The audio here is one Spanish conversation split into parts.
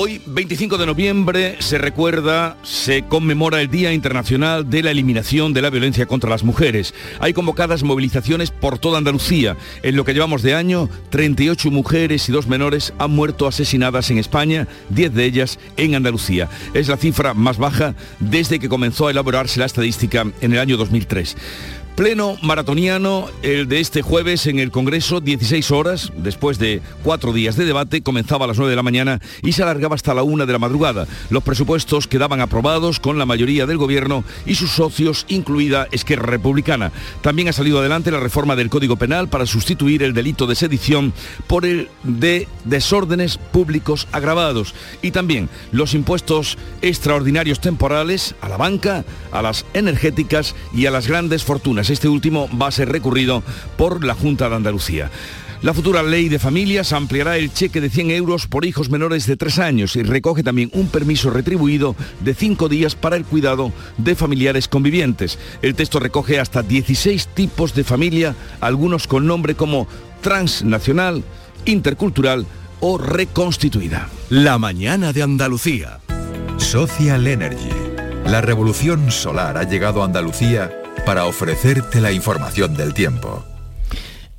Hoy, 25 de noviembre, se recuerda, se conmemora el Día Internacional de la Eliminación de la Violencia contra las Mujeres. Hay convocadas movilizaciones por toda Andalucía. En lo que llevamos de año, 38 mujeres y dos menores han muerto asesinadas en España, 10 de ellas en Andalucía. Es la cifra más baja desde que comenzó a elaborarse la estadística en el año 2003. Pleno maratoniano, el de este jueves en el Congreso, 16 horas, después de cuatro días de debate, comenzaba a las 9 de la mañana y se alargaba hasta la 1 de la madrugada. Los presupuestos quedaban aprobados con la mayoría del Gobierno y sus socios, incluida Esquerra Republicana. También ha salido adelante la reforma del Código Penal para sustituir el delito de sedición por el de desórdenes públicos agravados. Y también los impuestos extraordinarios temporales a la banca, a las energéticas y a las grandes fortunas. Este último va a ser recurrido por la Junta de Andalucía. La futura ley de familias ampliará el cheque de 100 euros por hijos menores de 3 años y recoge también un permiso retribuido de 5 días para el cuidado de familiares convivientes. El texto recoge hasta 16 tipos de familia, algunos con nombre como transnacional, intercultural o reconstituida. La mañana de Andalucía. Social Energy. La revolución solar ha llegado a Andalucía para ofrecerte la información del tiempo.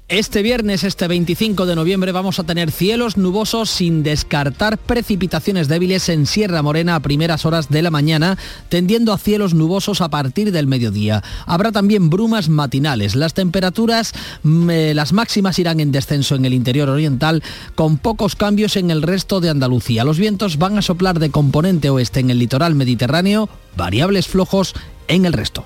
Este viernes, este 25 de noviembre, vamos a tener cielos nubosos sin descartar precipitaciones débiles en Sierra Morena a primeras horas de la mañana, tendiendo a cielos nubosos a partir del mediodía. Habrá también brumas matinales. Las temperaturas, mm, eh, las máximas irán en descenso en el interior oriental, con pocos cambios en el resto de Andalucía. Los vientos van a soplar de componente oeste en el litoral mediterráneo, variables flojos en el resto.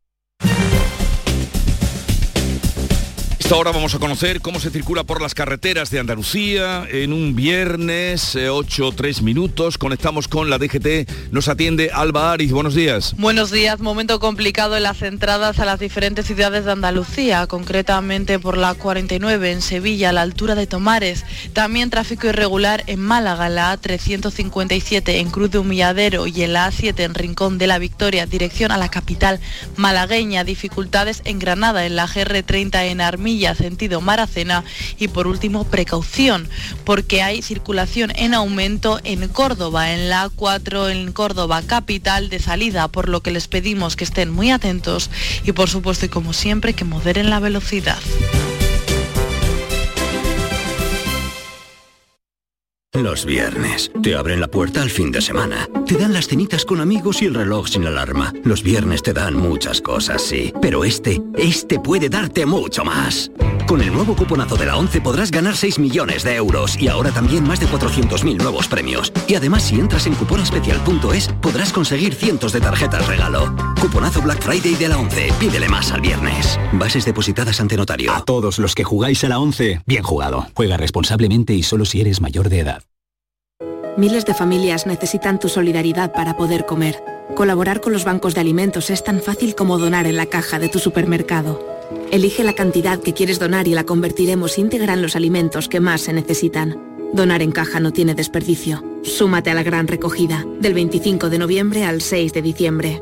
Ahora vamos a conocer cómo se circula por las carreteras de Andalucía en un viernes, 8, 3 minutos. Conectamos con la DGT. Nos atiende Alba Ariz. Buenos días. Buenos días. Momento complicado en las entradas a las diferentes ciudades de Andalucía, concretamente por la 49 en Sevilla, a la altura de Tomares. También tráfico irregular en Málaga, la A357 en Cruz de Humilladero y en la A7 en Rincón de la Victoria, dirección a la capital malagueña. Dificultades en Granada, en la GR30 en Armilla sentido Maracena y por último precaución porque hay circulación en aumento en Córdoba, en la A4 en Córdoba capital de salida, por lo que les pedimos que estén muy atentos y por supuesto y como siempre que moderen la velocidad. Los viernes. Te abren la puerta al fin de semana. Te dan las cenitas con amigos y el reloj sin alarma. Los viernes te dan muchas cosas, sí. Pero este, este puede darte mucho más. Con el nuevo cuponazo de la 11 podrás ganar 6 millones de euros y ahora también más de 400.000 nuevos premios. Y además si entras en cuponespecial.es podrás conseguir cientos de tarjetas regalo. Cuponazo Black Friday de la 11. Pídele más al viernes. Bases depositadas ante notario. A todos los que jugáis a la 11, bien jugado. Juega responsablemente y solo si eres mayor de edad. Miles de familias necesitan tu solidaridad para poder comer. Colaborar con los bancos de alimentos es tan fácil como donar en la caja de tu supermercado. Elige la cantidad que quieres donar y la convertiremos íntegra en los alimentos que más se necesitan. Donar en caja no tiene desperdicio. Súmate a la gran recogida, del 25 de noviembre al 6 de diciembre.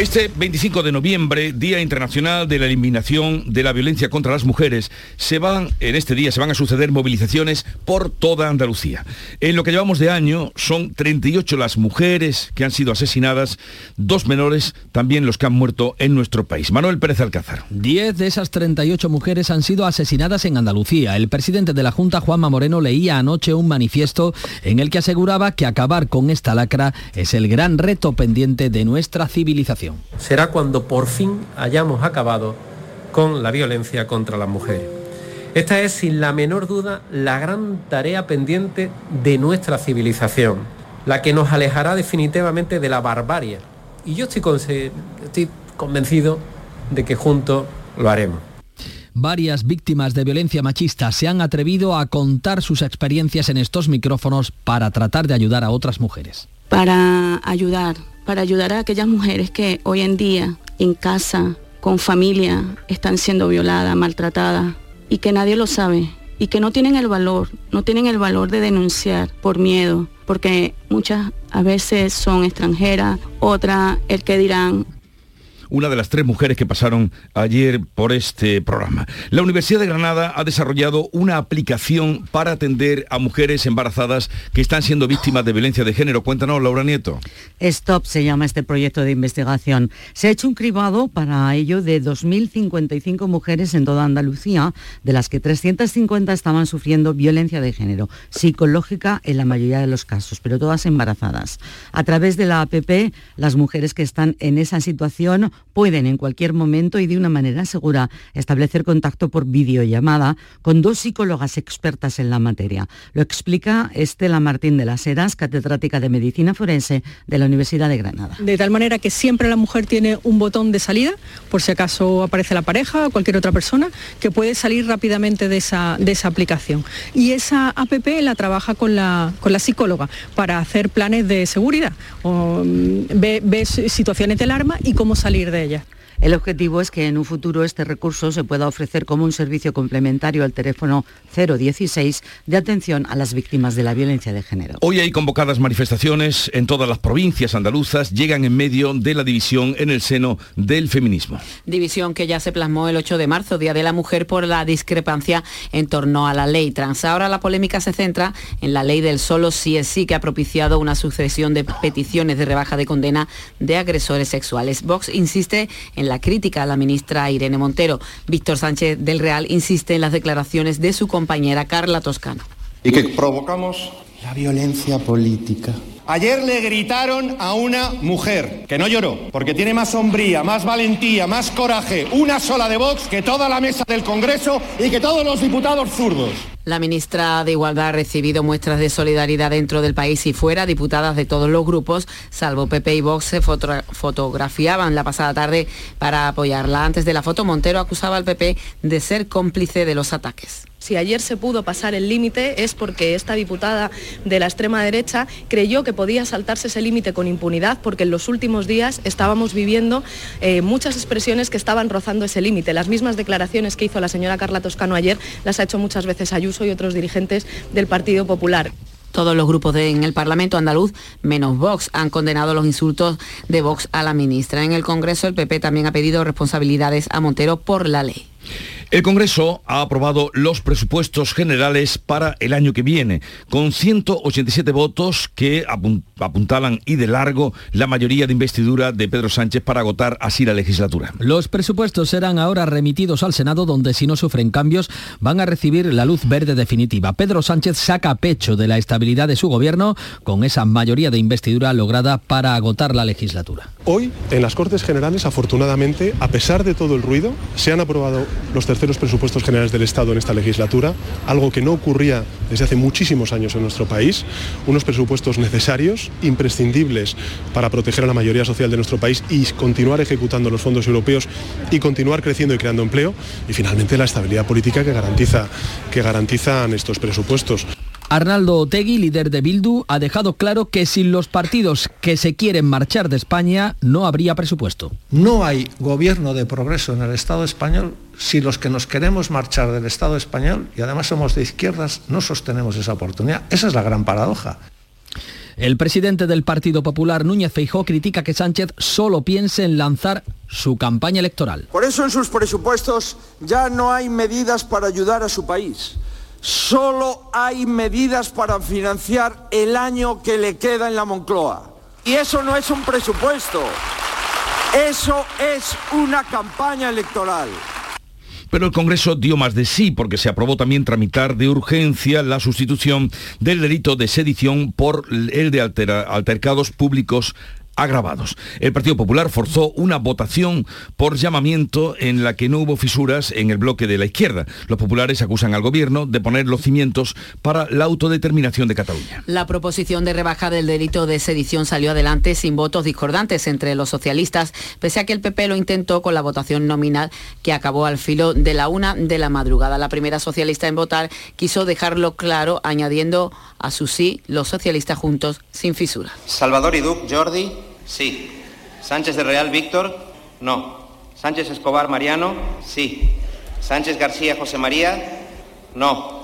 Este 25 de noviembre, Día Internacional de la Eliminación de la Violencia contra las Mujeres, se van, en este día se van a suceder movilizaciones por toda Andalucía. En lo que llevamos de año son 38 las mujeres que han sido asesinadas, dos menores también los que han muerto en nuestro país. Manuel Pérez Alcázar. 10 de esas 38 mujeres han sido asesinadas en Andalucía. El presidente de la Junta, Juanma Moreno, leía anoche un manifiesto en el que aseguraba que acabar con esta lacra es el gran reto pendiente de nuestra civilización será cuando por fin hayamos acabado con la violencia contra las mujeres. Esta es sin la menor duda la gran tarea pendiente de nuestra civilización, la que nos alejará definitivamente de la barbarie. Y yo estoy, estoy convencido de que juntos lo haremos. Varias víctimas de violencia machista se han atrevido a contar sus experiencias en estos micrófonos para tratar de ayudar a otras mujeres. Para ayudar, para ayudar a aquellas mujeres que hoy en día en casa, con familia, están siendo violadas, maltratadas y que nadie lo sabe y que no tienen el valor, no tienen el valor de denunciar por miedo, porque muchas a veces son extranjeras, otras el que dirán, una de las tres mujeres que pasaron ayer por este programa. La Universidad de Granada ha desarrollado una aplicación para atender a mujeres embarazadas que están siendo víctimas de violencia de género. Cuéntanos, Laura Nieto. Stop se llama este proyecto de investigación. Se ha hecho un cribado para ello de 2.055 mujeres en toda Andalucía, de las que 350 estaban sufriendo violencia de género, psicológica en la mayoría de los casos, pero todas embarazadas. A través de la APP, las mujeres que están en esa situación pueden en cualquier momento y de una manera segura establecer contacto por videollamada con dos psicólogas expertas en la materia. Lo explica Estela Martín de las Heras, catedrática de Medicina Forense de la Universidad de Granada. De tal manera que siempre la mujer tiene un botón de salida, por si acaso aparece la pareja o cualquier otra persona, que puede salir rápidamente de esa, aplicación. Y esa APP la trabaja con la, psicóloga para hacer planes de seguridad, mm, ve, ve situaciones de alarma y cómo salir de ella. El objetivo es que en un futuro este recurso se pueda ofrecer como un servicio complementario al teléfono 016 de atención a las víctimas de la violencia de género. Hoy hay convocadas manifestaciones en todas las provincias andaluzas, llegan en medio de la división en el seno del feminismo. División que ya se plasmó el 8 de marzo, Día de la Mujer, por la discrepancia en torno a la ley trans. Ahora la polémica se centra en la ley del solo sí es sí, que ha propiciado una sucesión de peticiones de rebaja de condena de agresores sexuales. Vox insiste en la crítica a la ministra Irene Montero. Víctor Sánchez del Real insiste en las declaraciones de su compañera Carla Toscano. Y que provocamos la violencia política. Ayer le gritaron a una mujer que no lloró, porque tiene más sombría, más valentía, más coraje, una sola de Vox que toda la mesa del Congreso y que todos los diputados zurdos. La ministra de Igualdad ha recibido muestras de solidaridad dentro del país y fuera. Diputadas de todos los grupos, salvo PP y Vox, se fotografiaban la pasada tarde para apoyarla. Antes de la foto, Montero acusaba al PP de ser cómplice de los ataques. Si ayer se pudo pasar el límite es porque esta diputada de la extrema derecha creyó que podía saltarse ese límite con impunidad porque en los últimos días estábamos viviendo eh, muchas expresiones que estaban rozando ese límite. Las mismas declaraciones que hizo la señora Carla Toscano ayer las ha hecho muchas veces Ayuso y otros dirigentes del Partido Popular. Todos los grupos en el Parlamento andaluz, menos Vox, han condenado los insultos de Vox a la ministra. En el Congreso el PP también ha pedido responsabilidades a Montero por la ley. El Congreso ha aprobado los presupuestos generales para el año que viene, con 187 votos que apuntalan y de largo la mayoría de investidura de Pedro Sánchez para agotar así la legislatura. Los presupuestos serán ahora remitidos al Senado, donde si no sufren cambios van a recibir la luz verde definitiva. Pedro Sánchez saca pecho de la estabilidad de su gobierno con esa mayoría de investidura lograda para agotar la legislatura. Hoy, en las Cortes Generales, afortunadamente, a pesar de todo el ruido, se han aprobado los terceros presupuestos generales del Estado en esta legislatura, algo que no ocurría desde hace muchísimos años en nuestro país, unos presupuestos necesarios, imprescindibles para proteger a la mayoría social de nuestro país y continuar ejecutando los fondos europeos y continuar creciendo y creando empleo, y finalmente la estabilidad política que, garantiza, que garantizan estos presupuestos. Arnaldo Otegui, líder de Bildu, ha dejado claro que sin los partidos que se quieren marchar de España no habría presupuesto. No hay gobierno de progreso en el Estado español si los que nos queremos marchar del Estado español, y además somos de izquierdas, no sostenemos esa oportunidad. Esa es la gran paradoja. El presidente del Partido Popular, Núñez Feijó, critica que Sánchez solo piense en lanzar su campaña electoral. Por eso en sus presupuestos ya no hay medidas para ayudar a su país solo hay medidas para financiar el año que le queda en la Moncloa. Y eso no es un presupuesto, eso es una campaña electoral. Pero el Congreso dio más de sí porque se aprobó también tramitar de urgencia la sustitución del delito de sedición por el de altercados públicos agravados. El Partido Popular forzó una votación por llamamiento en la que no hubo fisuras en el bloque de la izquierda. Los populares acusan al gobierno de poner los cimientos para la autodeterminación de Cataluña. La proposición de rebaja del delito de sedición salió adelante sin votos discordantes entre los socialistas, pese a que el PP lo intentó con la votación nominal que acabó al filo de la una de la madrugada. La primera socialista en votar quiso dejarlo claro, añadiendo a su sí los socialistas juntos sin fisura. Salvador y Duc, Jordi, sí. Sánchez de Real, Víctor, no. Sánchez Escobar, Mariano, sí. Sánchez García, José María, no.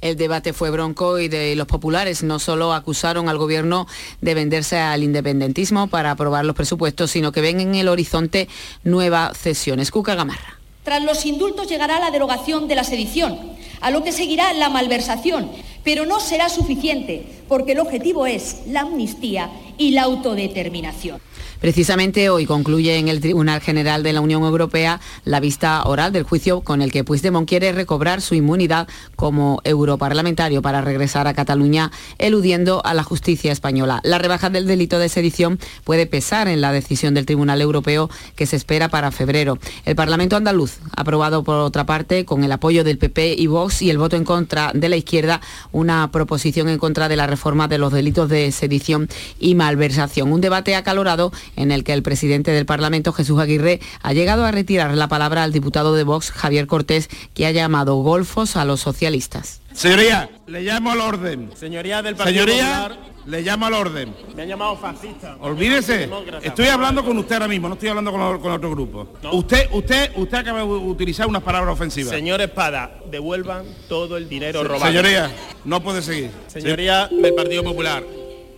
El debate fue bronco y de los populares no solo acusaron al gobierno de venderse al independentismo para aprobar los presupuestos, sino que ven en el horizonte nuevas cesiones. Cuca Gamarra. Tras los indultos llegará la derogación de la sedición, a lo que seguirá la malversación, pero no será suficiente, porque el objetivo es la amnistía y la autodeterminación. Precisamente hoy concluye en el Tribunal General de la Unión Europea la vista oral del juicio con el que Puigdemont quiere recobrar su inmunidad como europarlamentario para regresar a Cataluña eludiendo a la justicia española. La rebaja del delito de sedición puede pesar en la decisión del Tribunal Europeo que se espera para febrero. El Parlamento andaluz ha aprobado por otra parte con el apoyo del PP y Vox y el voto en contra de la izquierda una proposición en contra de la reforma de los delitos de sedición y malversación. Un debate acalorado en el que el presidente del Parlamento, Jesús Aguirre, ha llegado a retirar la palabra al diputado de Vox, Javier Cortés, que ha llamado golfos a los socialistas. Señoría, le llamo al orden. Señoría del Partido Señoría, le llamo al orden. Me han llamado fascista. Olvídese. Estoy hablando con usted ahora mismo, no estoy hablando con, con otro grupo. Usted, usted, usted acaba de utilizar unas palabras ofensivas. Señor Espada, devuelvan todo el dinero robado. Señoría, no puede seguir. Señoría del Partido Popular,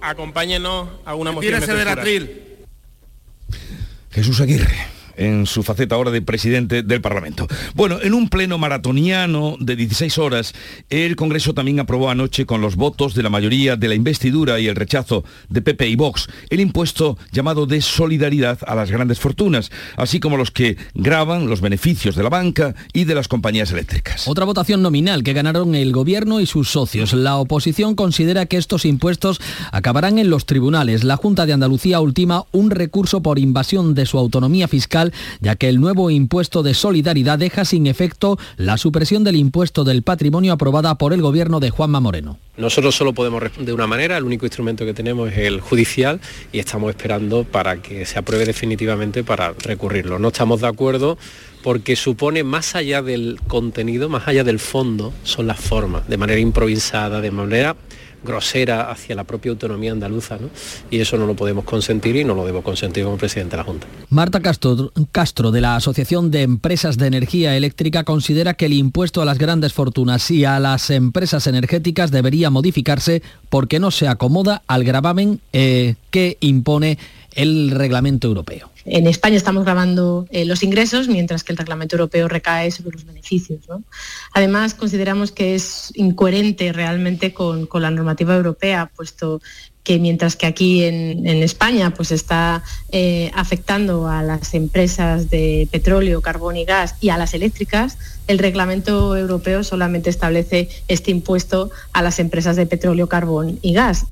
acompáñenos a una moción de Tírese del atril. Jesús Aguirre en su faceta ahora de presidente del Parlamento. Bueno, en un pleno maratoniano de 16 horas, el Congreso también aprobó anoche con los votos de la mayoría de la investidura y el rechazo de PP y Vox el impuesto llamado de solidaridad a las grandes fortunas, así como los que graban los beneficios de la banca y de las compañías eléctricas. Otra votación nominal que ganaron el gobierno y sus socios. La oposición considera que estos impuestos acabarán en los tribunales. La Junta de Andalucía ultima un recurso por invasión de su autonomía fiscal ya que el nuevo impuesto de solidaridad deja sin efecto la supresión del impuesto del patrimonio aprobada por el gobierno de Juanma Moreno. Nosotros solo podemos de una manera, el único instrumento que tenemos es el judicial y estamos esperando para que se apruebe definitivamente para recurrirlo. No estamos de acuerdo porque supone más allá del contenido, más allá del fondo, son las formas, de manera improvisada, de manera grosera hacia la propia autonomía andaluza, ¿no? Y eso no lo podemos consentir y no lo debo consentir como presidente de la Junta. Marta Castro, de la Asociación de Empresas de Energía Eléctrica, considera que el impuesto a las grandes fortunas y a las empresas energéticas debería modificarse porque no se acomoda al gravamen eh, que impone el reglamento europeo. En España estamos grabando eh, los ingresos, mientras que el reglamento europeo recae sobre los beneficios. Además, consideramos que es incoherente realmente con, la normativa europea, puesto que mientras que aquí en, España pues está eh, afectando a las empresas de petróleo, carbón y gas y a las eléctricas, el reglamento europeo solamente establece este impuesto a las empresas de petróleo, carbón y gas.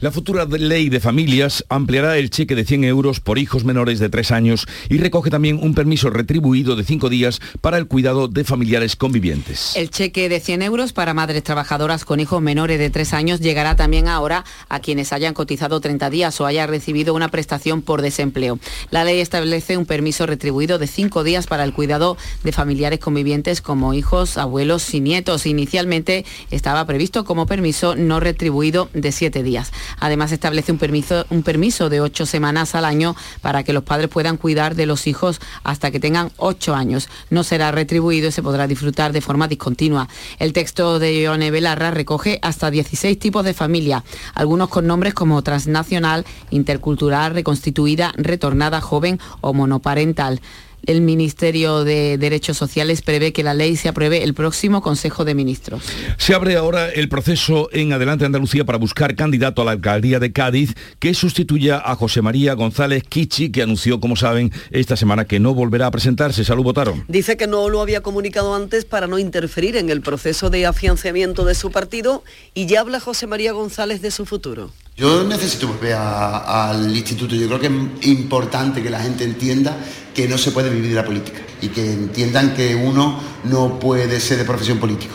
La futura ley de familias ampliará el cheque de 100 euros por hijos menores de 3 años y recoge también un permiso retribuido de 5 días para el cuidado de familiares convivientes. El cheque de 100 euros para madres trabajadoras con hijos menores de 3 años llegará también ahora a quienes hayan cotizado 30 días o hayan recibido una prestación por desempleo. La ley establece un permiso retribuido de 5 días para el cuidado de familiares convivientes como hijos, abuelos y nietos. Inicialmente estaba previsto como permiso no retribuido de 7 días. Además, establece un permiso, un permiso de ocho semanas al año para que los padres puedan cuidar de los hijos hasta que tengan ocho años. No será retribuido y se podrá disfrutar de forma discontinua. El texto de Ione Belarra recoge hasta 16 tipos de familia, algunos con nombres como transnacional, intercultural, reconstituida, retornada, joven o monoparental. El Ministerio de Derechos Sociales prevé que la ley se apruebe el próximo Consejo de Ministros. Se abre ahora el proceso en Adelante Andalucía para buscar candidato a la alcaldía de Cádiz que sustituya a José María González Kichi, que anunció, como saben, esta semana que no volverá a presentarse. Salud, votaron. Dice que no lo había comunicado antes para no interferir en el proceso de afianzamiento de su partido y ya habla José María González de su futuro. Yo necesito volver al instituto. Yo creo que es importante que la gente entienda que no se puede vivir de la política y que entiendan que uno no puede ser de profesión político.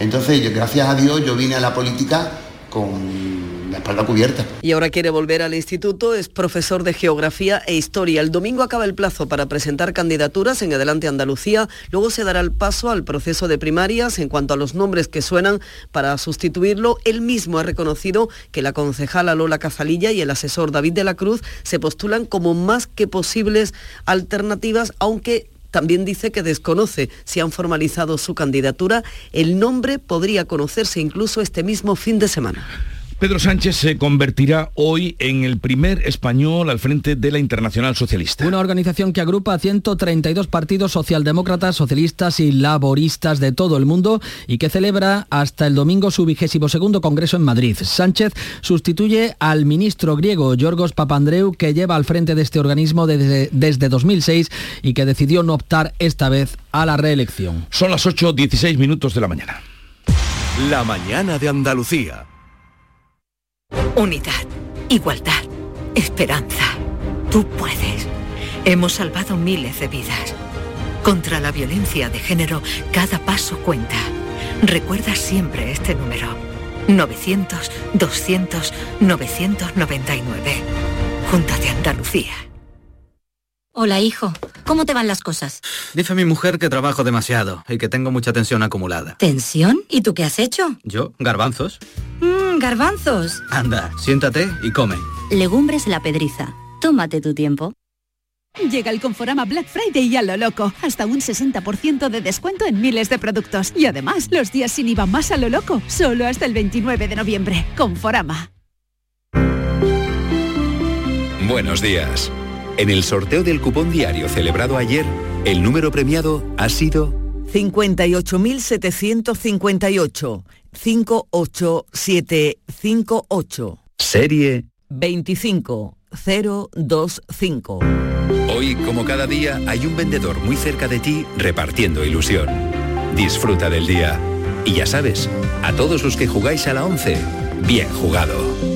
Entonces, yo, gracias a Dios, yo vine a la política con la espalda cubierta. Y ahora quiere volver al instituto, es profesor de Geografía e Historia. El domingo acaba el plazo para presentar candidaturas en Adelante Andalucía, luego se dará el paso al proceso de primarias en cuanto a los nombres que suenan para sustituirlo. Él mismo ha reconocido que la concejala Lola Cazalilla y el asesor David de la Cruz se postulan como más que posibles alternativas, aunque también dice que desconoce si han formalizado su candidatura. El nombre podría conocerse incluso este mismo fin de semana. Pedro Sánchez se convertirá hoy en el primer español al frente de la Internacional Socialista. Una organización que agrupa a 132 partidos socialdemócratas, socialistas y laboristas de todo el mundo y que celebra hasta el domingo su vigésimo segundo congreso en Madrid. Sánchez sustituye al ministro griego Yorgos Papandreou que lleva al frente de este organismo desde, desde 2006 y que decidió no optar esta vez a la reelección. Son las 8.16 minutos de la mañana. La mañana de Andalucía. Unidad, igualdad, esperanza. Tú puedes. Hemos salvado miles de vidas. Contra la violencia de género, cada paso cuenta. Recuerda siempre este número. 900-200-999. Junta de Andalucía. Hola, hijo. ¿Cómo te van las cosas? Dice mi mujer que trabajo demasiado y que tengo mucha tensión acumulada. ¿Tensión? ¿Y tú qué has hecho? ¿Yo? Garbanzos. Mmm, garbanzos. Anda, siéntate y come. Legumbres la pedriza. Tómate tu tiempo. Llega el Conforama Black Friday y a lo loco. Hasta un 60% de descuento en miles de productos. Y además, los días sin IVA más a lo loco. Solo hasta el 29 de noviembre. Conforama. Buenos días. En el sorteo del cupón diario celebrado ayer, el número premiado ha sido 58.758. 58758. Serie 25025. Hoy, como cada día, hay un vendedor muy cerca de ti repartiendo ilusión. Disfruta del día. Y ya sabes, a todos los que jugáis a la 11, bien jugado.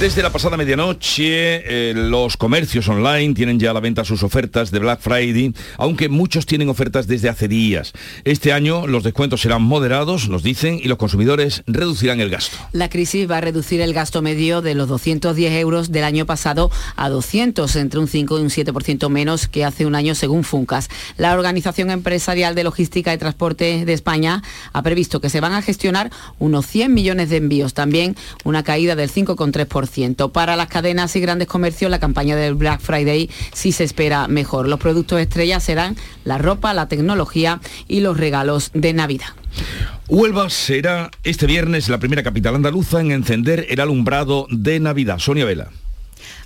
Desde la pasada medianoche, eh, los comercios online tienen ya a la venta sus ofertas de Black Friday, aunque muchos tienen ofertas desde hace días. Este año los descuentos serán moderados, nos dicen, y los consumidores reducirán el gasto. La crisis va a reducir el gasto medio de los 210 euros del año pasado a 200, entre un 5 y un 7% menos que hace un año según Funcas. La Organización Empresarial de Logística y Transporte de España ha previsto que se van a gestionar unos 100 millones de envíos, también una caída del 5,3%. Para las cadenas y grandes comercios, la campaña del Black Friday sí se espera mejor. Los productos estrellas serán la ropa, la tecnología y los regalos de Navidad. Huelva será este viernes la primera capital andaluza en encender el alumbrado de Navidad. Sonia Vela.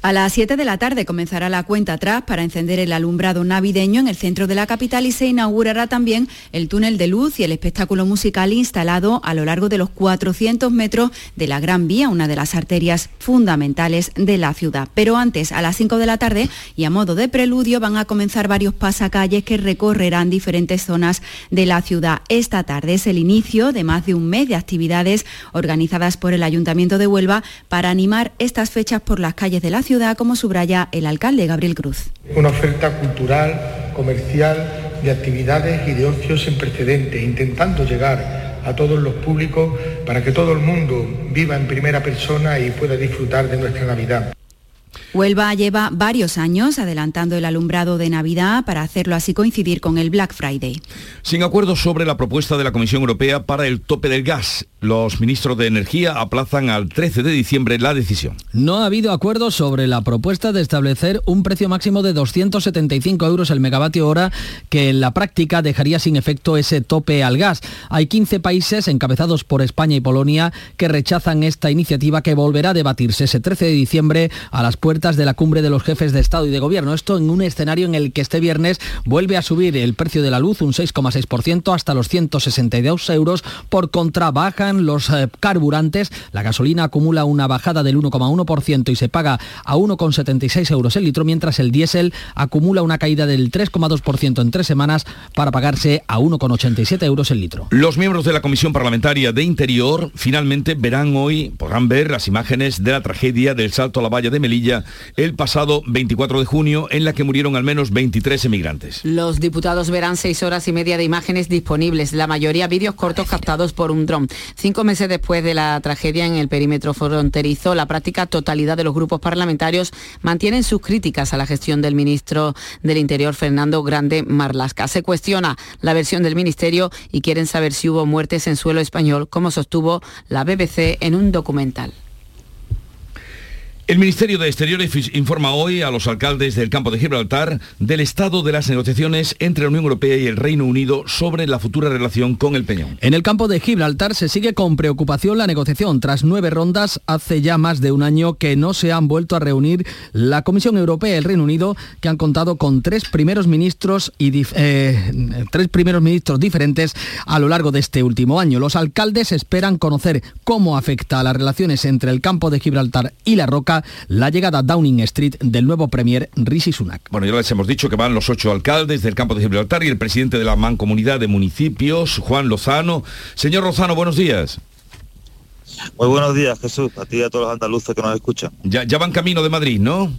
A las 7 de la tarde comenzará la cuenta atrás para encender el alumbrado navideño en el centro de la capital y se inaugurará también el túnel de luz y el espectáculo musical instalado a lo largo de los 400 metros de la Gran Vía, una de las arterias fundamentales de la ciudad. Pero antes, a las 5 de la tarde y a modo de preludio, van a comenzar varios pasacalles que recorrerán diferentes zonas de la ciudad. Esta tarde es el inicio de más de un mes de actividades organizadas por el Ayuntamiento de Huelva para animar estas fechas por las calles de la ciudad como subraya el alcalde Gabriel Cruz. Una oferta cultural, comercial, de actividades y de ocio sin precedentes, intentando llegar a todos los públicos para que todo el mundo viva en primera persona y pueda disfrutar de nuestra Navidad. Huelva lleva varios años adelantando el alumbrado de Navidad para hacerlo así coincidir con el Black Friday. Sin acuerdo sobre la propuesta de la Comisión Europea para el tope del gas, los ministros de Energía aplazan al 13 de diciembre la decisión. No ha habido acuerdo sobre la propuesta de establecer un precio máximo de 275 euros el megavatio hora que en la práctica dejaría sin efecto ese tope al gas. Hay 15 países encabezados por España y Polonia que rechazan esta iniciativa que volverá a debatirse ese 13 de diciembre a las puertas de la cumbre de los jefes de Estado y de Gobierno. Esto en un escenario en el que este viernes vuelve a subir el precio de la luz un 6,6% hasta los 162 euros. Por contra, bajan los eh, carburantes. La gasolina acumula una bajada del 1,1% y se paga a 1,76 euros el litro, mientras el diésel acumula una caída del 3,2% en tres semanas para pagarse a 1,87 euros el litro. Los miembros de la Comisión Parlamentaria de Interior finalmente verán hoy, podrán ver las imágenes de la tragedia del salto a la valla de Melilla el pasado 24 de junio en la que murieron al menos 23 emigrantes. Los diputados verán seis horas y media de imágenes disponibles, la mayoría vídeos cortos captados por un dron. Cinco meses después de la tragedia en el perímetro fronterizo, la práctica totalidad de los grupos parlamentarios mantienen sus críticas a la gestión del ministro del Interior, Fernando Grande Marlasca. Se cuestiona la versión del ministerio y quieren saber si hubo muertes en suelo español, como sostuvo la BBC en un documental. El Ministerio de Exteriores informa hoy a los alcaldes del campo de Gibraltar del estado de las negociaciones entre la Unión Europea y el Reino Unido sobre la futura relación con el Peñón. En el campo de Gibraltar se sigue con preocupación la negociación. Tras nueve rondas, hace ya más de un año que no se han vuelto a reunir la Comisión Europea y el Reino Unido, que han contado con tres primeros ministros y eh, tres primeros ministros diferentes a lo largo de este último año. Los alcaldes esperan conocer cómo afecta a las relaciones entre el campo de Gibraltar y la Roca la llegada a Downing Street del nuevo premier Rishi Sunak. Bueno, ya les hemos dicho que van los ocho alcaldes del campo de Gibraltar y el presidente de la Mancomunidad de Municipios, Juan Lozano. Señor Lozano, buenos días. Muy buenos días, Jesús, a ti y a todos los andaluces que nos escuchan. Ya, ya van camino de Madrid, ¿no?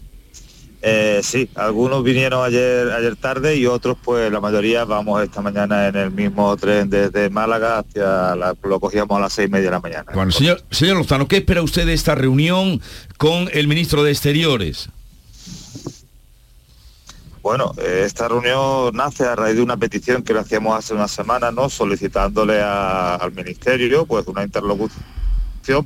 Eh, sí, algunos vinieron ayer ayer tarde y otros, pues la mayoría vamos esta mañana en el mismo tren desde Málaga hacia la, lo cogíamos a las seis y media de la mañana. Bueno, señor, señor Lozano, ¿qué espera usted de esta reunión con el ministro de Exteriores? Bueno, eh, esta reunión nace a raíz de una petición que le hacíamos hace una semana, ¿no? Solicitándole al ministerio, pues una interlocución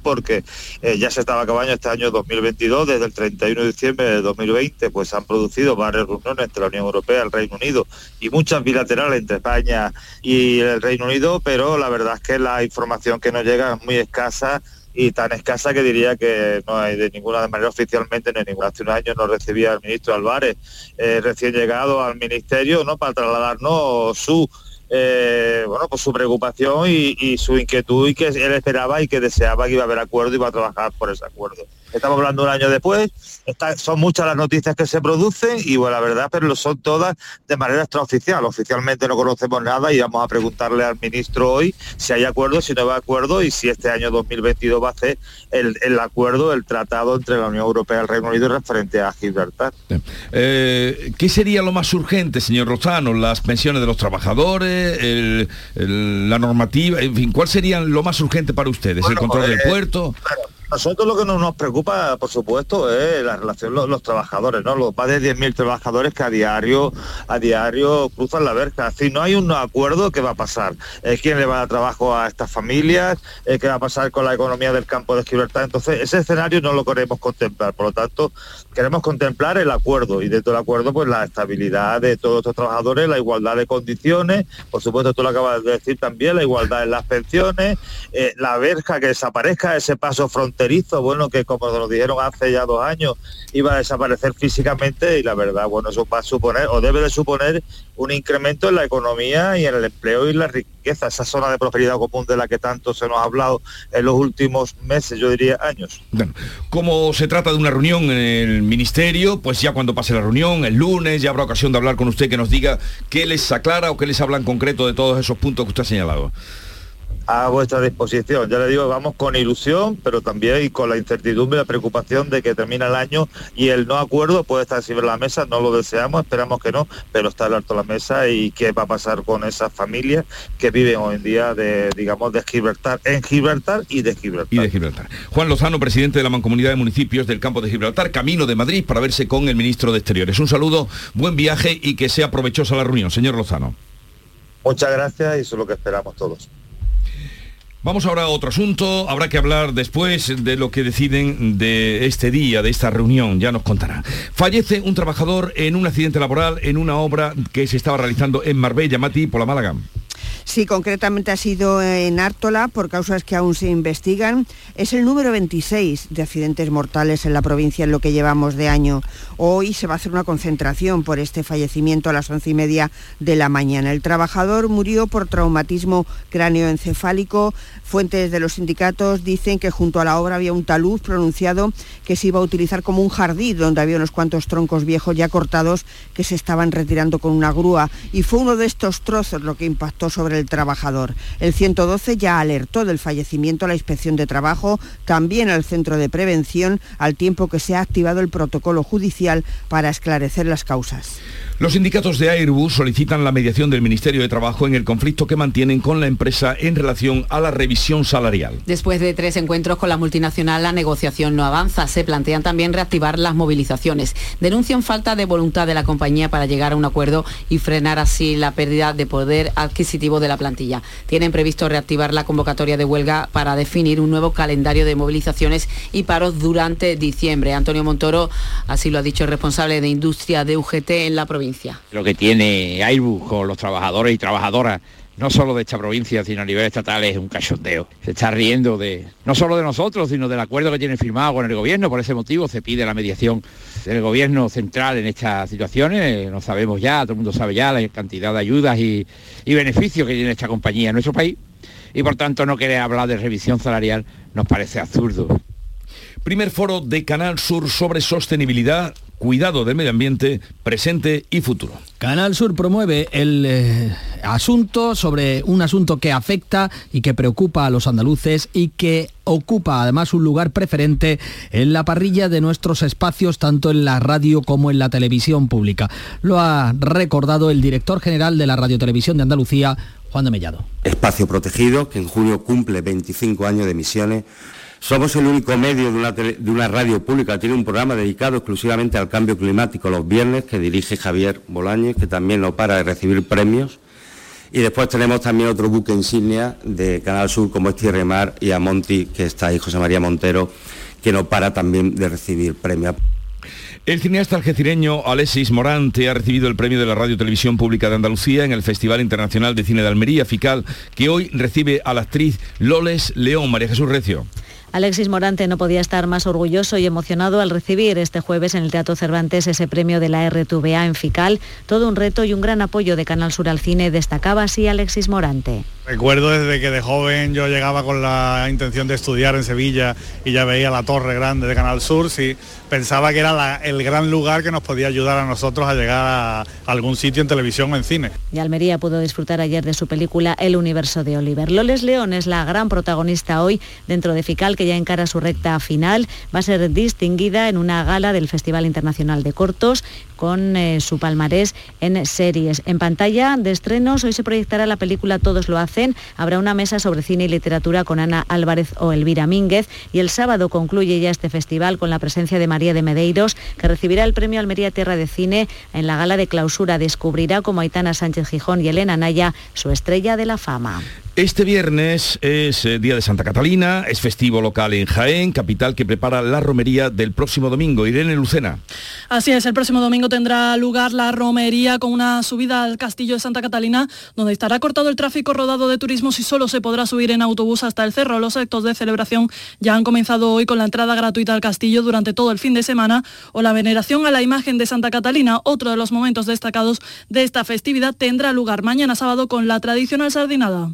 porque eh, ya se estaba acabando este año 2022, desde el 31 de diciembre de 2020, pues han producido varias reuniones entre la Unión Europea, el Reino Unido y muchas bilaterales entre España y el Reino Unido, pero la verdad es que la información que nos llega es muy escasa y tan escasa que diría que no hay de ninguna manera oficialmente ni ninguna. Hace un año nos recibía el ministro Álvarez, eh, recién llegado al ministerio, ¿no? para trasladarnos su eh, bueno, pues su preocupación y, su inquietud y que él esperaba y que deseaba que iba a haber acuerdo y iba a trabajar por ese acuerdo. Estamos hablando un año después, son muchas las noticias que se producen y bueno, la verdad, pero son todas de manera extraoficial. Oficialmente no conocemos nada y vamos a preguntarle al ministro hoy si hay acuerdo, si no hay acuerdo y si este año 2022 va a ser el, acuerdo, el tratado entre la Unión Europea y el Reino Unido referente a Gibraltar. Eh, ¿Qué sería lo más urgente, señor Rosano? ¿Las pensiones de los trabajadores? ¿La normativa? En fin, ¿cuál sería lo más urgente para ustedes? ¿El control del eh, puerto? Nosotros lo que nos, preocupa, por supuesto, es la relación los, los trabajadores, ¿no? Los más de 10.000 trabajadores que a diario, a diario cruzan la verja. Si no hay un acuerdo, ¿qué va a pasar? ¿Quién le va a dar trabajo a estas familias? ¿Qué va a pasar con la economía del campo de Gibraltar? Entonces, ese escenario no lo queremos contemplar. Por lo tanto, queremos contemplar el acuerdo y dentro del acuerdo, pues la estabilidad de todos estos trabajadores, la igualdad de condiciones, por supuesto, tú lo acabas de decir también, la igualdad en las pensiones, eh, la verja que desaparezca, ese paso frontal bueno, que como nos dijeron hace ya dos años, iba a desaparecer físicamente y la verdad, bueno, eso va a suponer o debe de suponer un incremento en la economía y en el empleo y la riqueza, esa zona de prosperidad común de la que tanto se nos ha hablado en los últimos meses, yo diría años. Como se trata de una reunión en el ministerio, pues ya cuando pase la reunión, el lunes, ya habrá ocasión de hablar con usted que nos diga qué les aclara o qué les habla en concreto de todos esos puntos que usted ha señalado a vuestra disposición. Ya le digo, vamos con ilusión, pero también y con la incertidumbre y la preocupación de que termina el año y el no acuerdo puede estar sobre la mesa, no lo deseamos, esperamos que no, pero está al alto la mesa y qué va a pasar con esas familias que viven hoy en día de, digamos, de Gibraltar, en Gibraltar y de Gibraltar. Y de Gibraltar. Juan Lozano, presidente de la Mancomunidad de Municipios del Campo de Gibraltar, camino de Madrid para verse con el ministro de Exteriores. Un saludo, buen viaje y que sea provechosa la reunión. Señor Lozano. Muchas gracias y eso es lo que esperamos todos. Vamos ahora a otro asunto. Habrá que hablar después de lo que deciden de este día, de esta reunión. Ya nos contará. Fallece un trabajador en un accidente laboral en una obra que se estaba realizando en Marbella, Mati, por la Málaga. Sí, concretamente ha sido en Ártola por causas que aún se investigan. Es el número 26 de accidentes mortales en la provincia en lo que llevamos de año. Hoy se va a hacer una concentración por este fallecimiento a las once y media de la mañana. El trabajador murió por traumatismo cráneoencefálico. Fuentes de los sindicatos dicen que junto a la obra había un talud pronunciado que se iba a utilizar como un jardín donde había unos cuantos troncos viejos ya cortados que se estaban retirando con una grúa y fue uno de estos trozos lo que impactó sobre el trabajador. El 112 ya alertó del fallecimiento a la inspección de trabajo, también al centro de prevención, al tiempo que se ha activado el protocolo judicial para esclarecer las causas. Los sindicatos de Airbus solicitan la mediación del Ministerio de Trabajo en el conflicto que mantienen con la empresa en relación a la revisión salarial. Después de tres encuentros con la multinacional, la negociación no avanza. Se plantean también reactivar las movilizaciones. Denuncian falta de voluntad de la compañía para llegar a un acuerdo y frenar así la pérdida de poder adquisitivo de la plantilla. Tienen previsto reactivar la convocatoria de huelga para definir un nuevo calendario de movilizaciones y paros durante diciembre. Antonio Montoro, así lo ha dicho el responsable de industria de UGT en la provincia. Lo que tiene Airbus con los trabajadores y trabajadoras no solo de esta provincia, sino a nivel estatal, es un cachondeo. Se está riendo de no solo de nosotros, sino del acuerdo que tiene firmado con el gobierno. Por ese motivo se pide la mediación del gobierno central en estas situaciones. No sabemos ya, todo el mundo sabe ya la cantidad de ayudas y, y beneficios que tiene esta compañía en nuestro país. Y por tanto no querer hablar de revisión salarial nos parece absurdo. Primer foro de Canal Sur sobre sostenibilidad cuidado del medio ambiente, presente y futuro. Canal Sur promueve el eh, asunto sobre un asunto que afecta y que preocupa a los andaluces y que ocupa además un lugar preferente en la parrilla de nuestros espacios, tanto en la radio como en la televisión pública. Lo ha recordado el director general de la Radiotelevisión de Andalucía, Juan de Mellado. Espacio protegido, que en junio cumple 25 años de emisiones somos el único medio de una, radio pública que tiene un programa dedicado exclusivamente al cambio climático los viernes, que dirige Javier Bolañez, que también no para de recibir premios. Y después tenemos también otro buque insignia de Canal Sur, como es Tierra y Mar, y a Monti, que está ahí, José María Montero, que no para también de recibir premios. El cineasta algecireño Alexis Morante ha recibido el premio de la Radio Televisión Pública de Andalucía en el Festival Internacional de Cine de Almería, FICAL, que hoy recibe a la actriz Loles León, María Jesús Recio. Alexis Morante no podía estar más orgulloso y emocionado al recibir este jueves en el Teatro Cervantes ese premio de la RTVA en FICAL. Todo un reto y un gran apoyo de Canal Sur al cine, destacaba así Alexis Morante. Recuerdo desde que de joven yo llegaba con la intención de estudiar en Sevilla y ya veía la torre grande de Canal Sur, sí, pensaba que era el gran lugar que nos podía ayudar a nosotros a llegar a algún sitio en televisión o en cine. Y Almería pudo disfrutar ayer de su película El universo de Oliver. Loles León es la gran protagonista hoy dentro de FICAL que ya encara su recta final. Va a ser distinguida en una gala del Festival Internacional de Cortos con eh, su palmarés en series. En pantalla de estrenos hoy se proyectará la película Todos lo hacen. Habrá una mesa sobre cine y literatura con Ana Álvarez o Elvira Mínguez y el sábado concluye ya este festival con la presencia de María de Medeiros que recibirá el premio Almería Tierra de Cine en la gala de clausura. Descubrirá como Aitana Sánchez Gijón y Elena Naya su estrella de la fama. Este viernes es eh, Día de Santa Catalina, es festivo local en Jaén, capital que prepara la romería del próximo domingo. Irene Lucena. Así es, el próximo domingo tendrá lugar la romería con una subida al castillo de Santa Catalina, donde estará cortado el tráfico rodado de turismo y solo se podrá subir en autobús hasta el cerro. Los actos de celebración ya han comenzado hoy con la entrada gratuita al castillo durante todo el fin de semana o la veneración a la imagen de Santa Catalina. Otro de los momentos destacados de esta festividad tendrá lugar mañana sábado con la tradicional sardinada.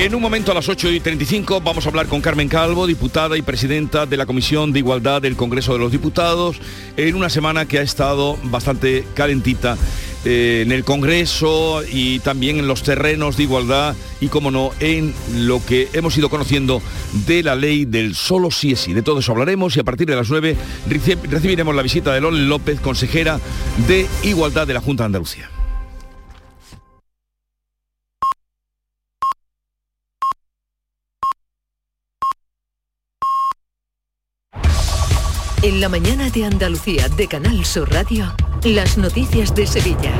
En un momento a las 8 y 35 vamos a hablar con Carmen Calvo, diputada y presidenta de la Comisión de Igualdad del Congreso de los Diputados, en una semana que ha estado bastante calentita eh, en el Congreso y también en los terrenos de igualdad y, como no, en lo que hemos ido conociendo de la ley del solo sí es sí. De todo eso hablaremos y a partir de las 9 recibiremos la visita de Lola López, consejera de Igualdad de la Junta de Andalucía. En la mañana de Andalucía de Canal Sur Radio, las noticias de Sevilla.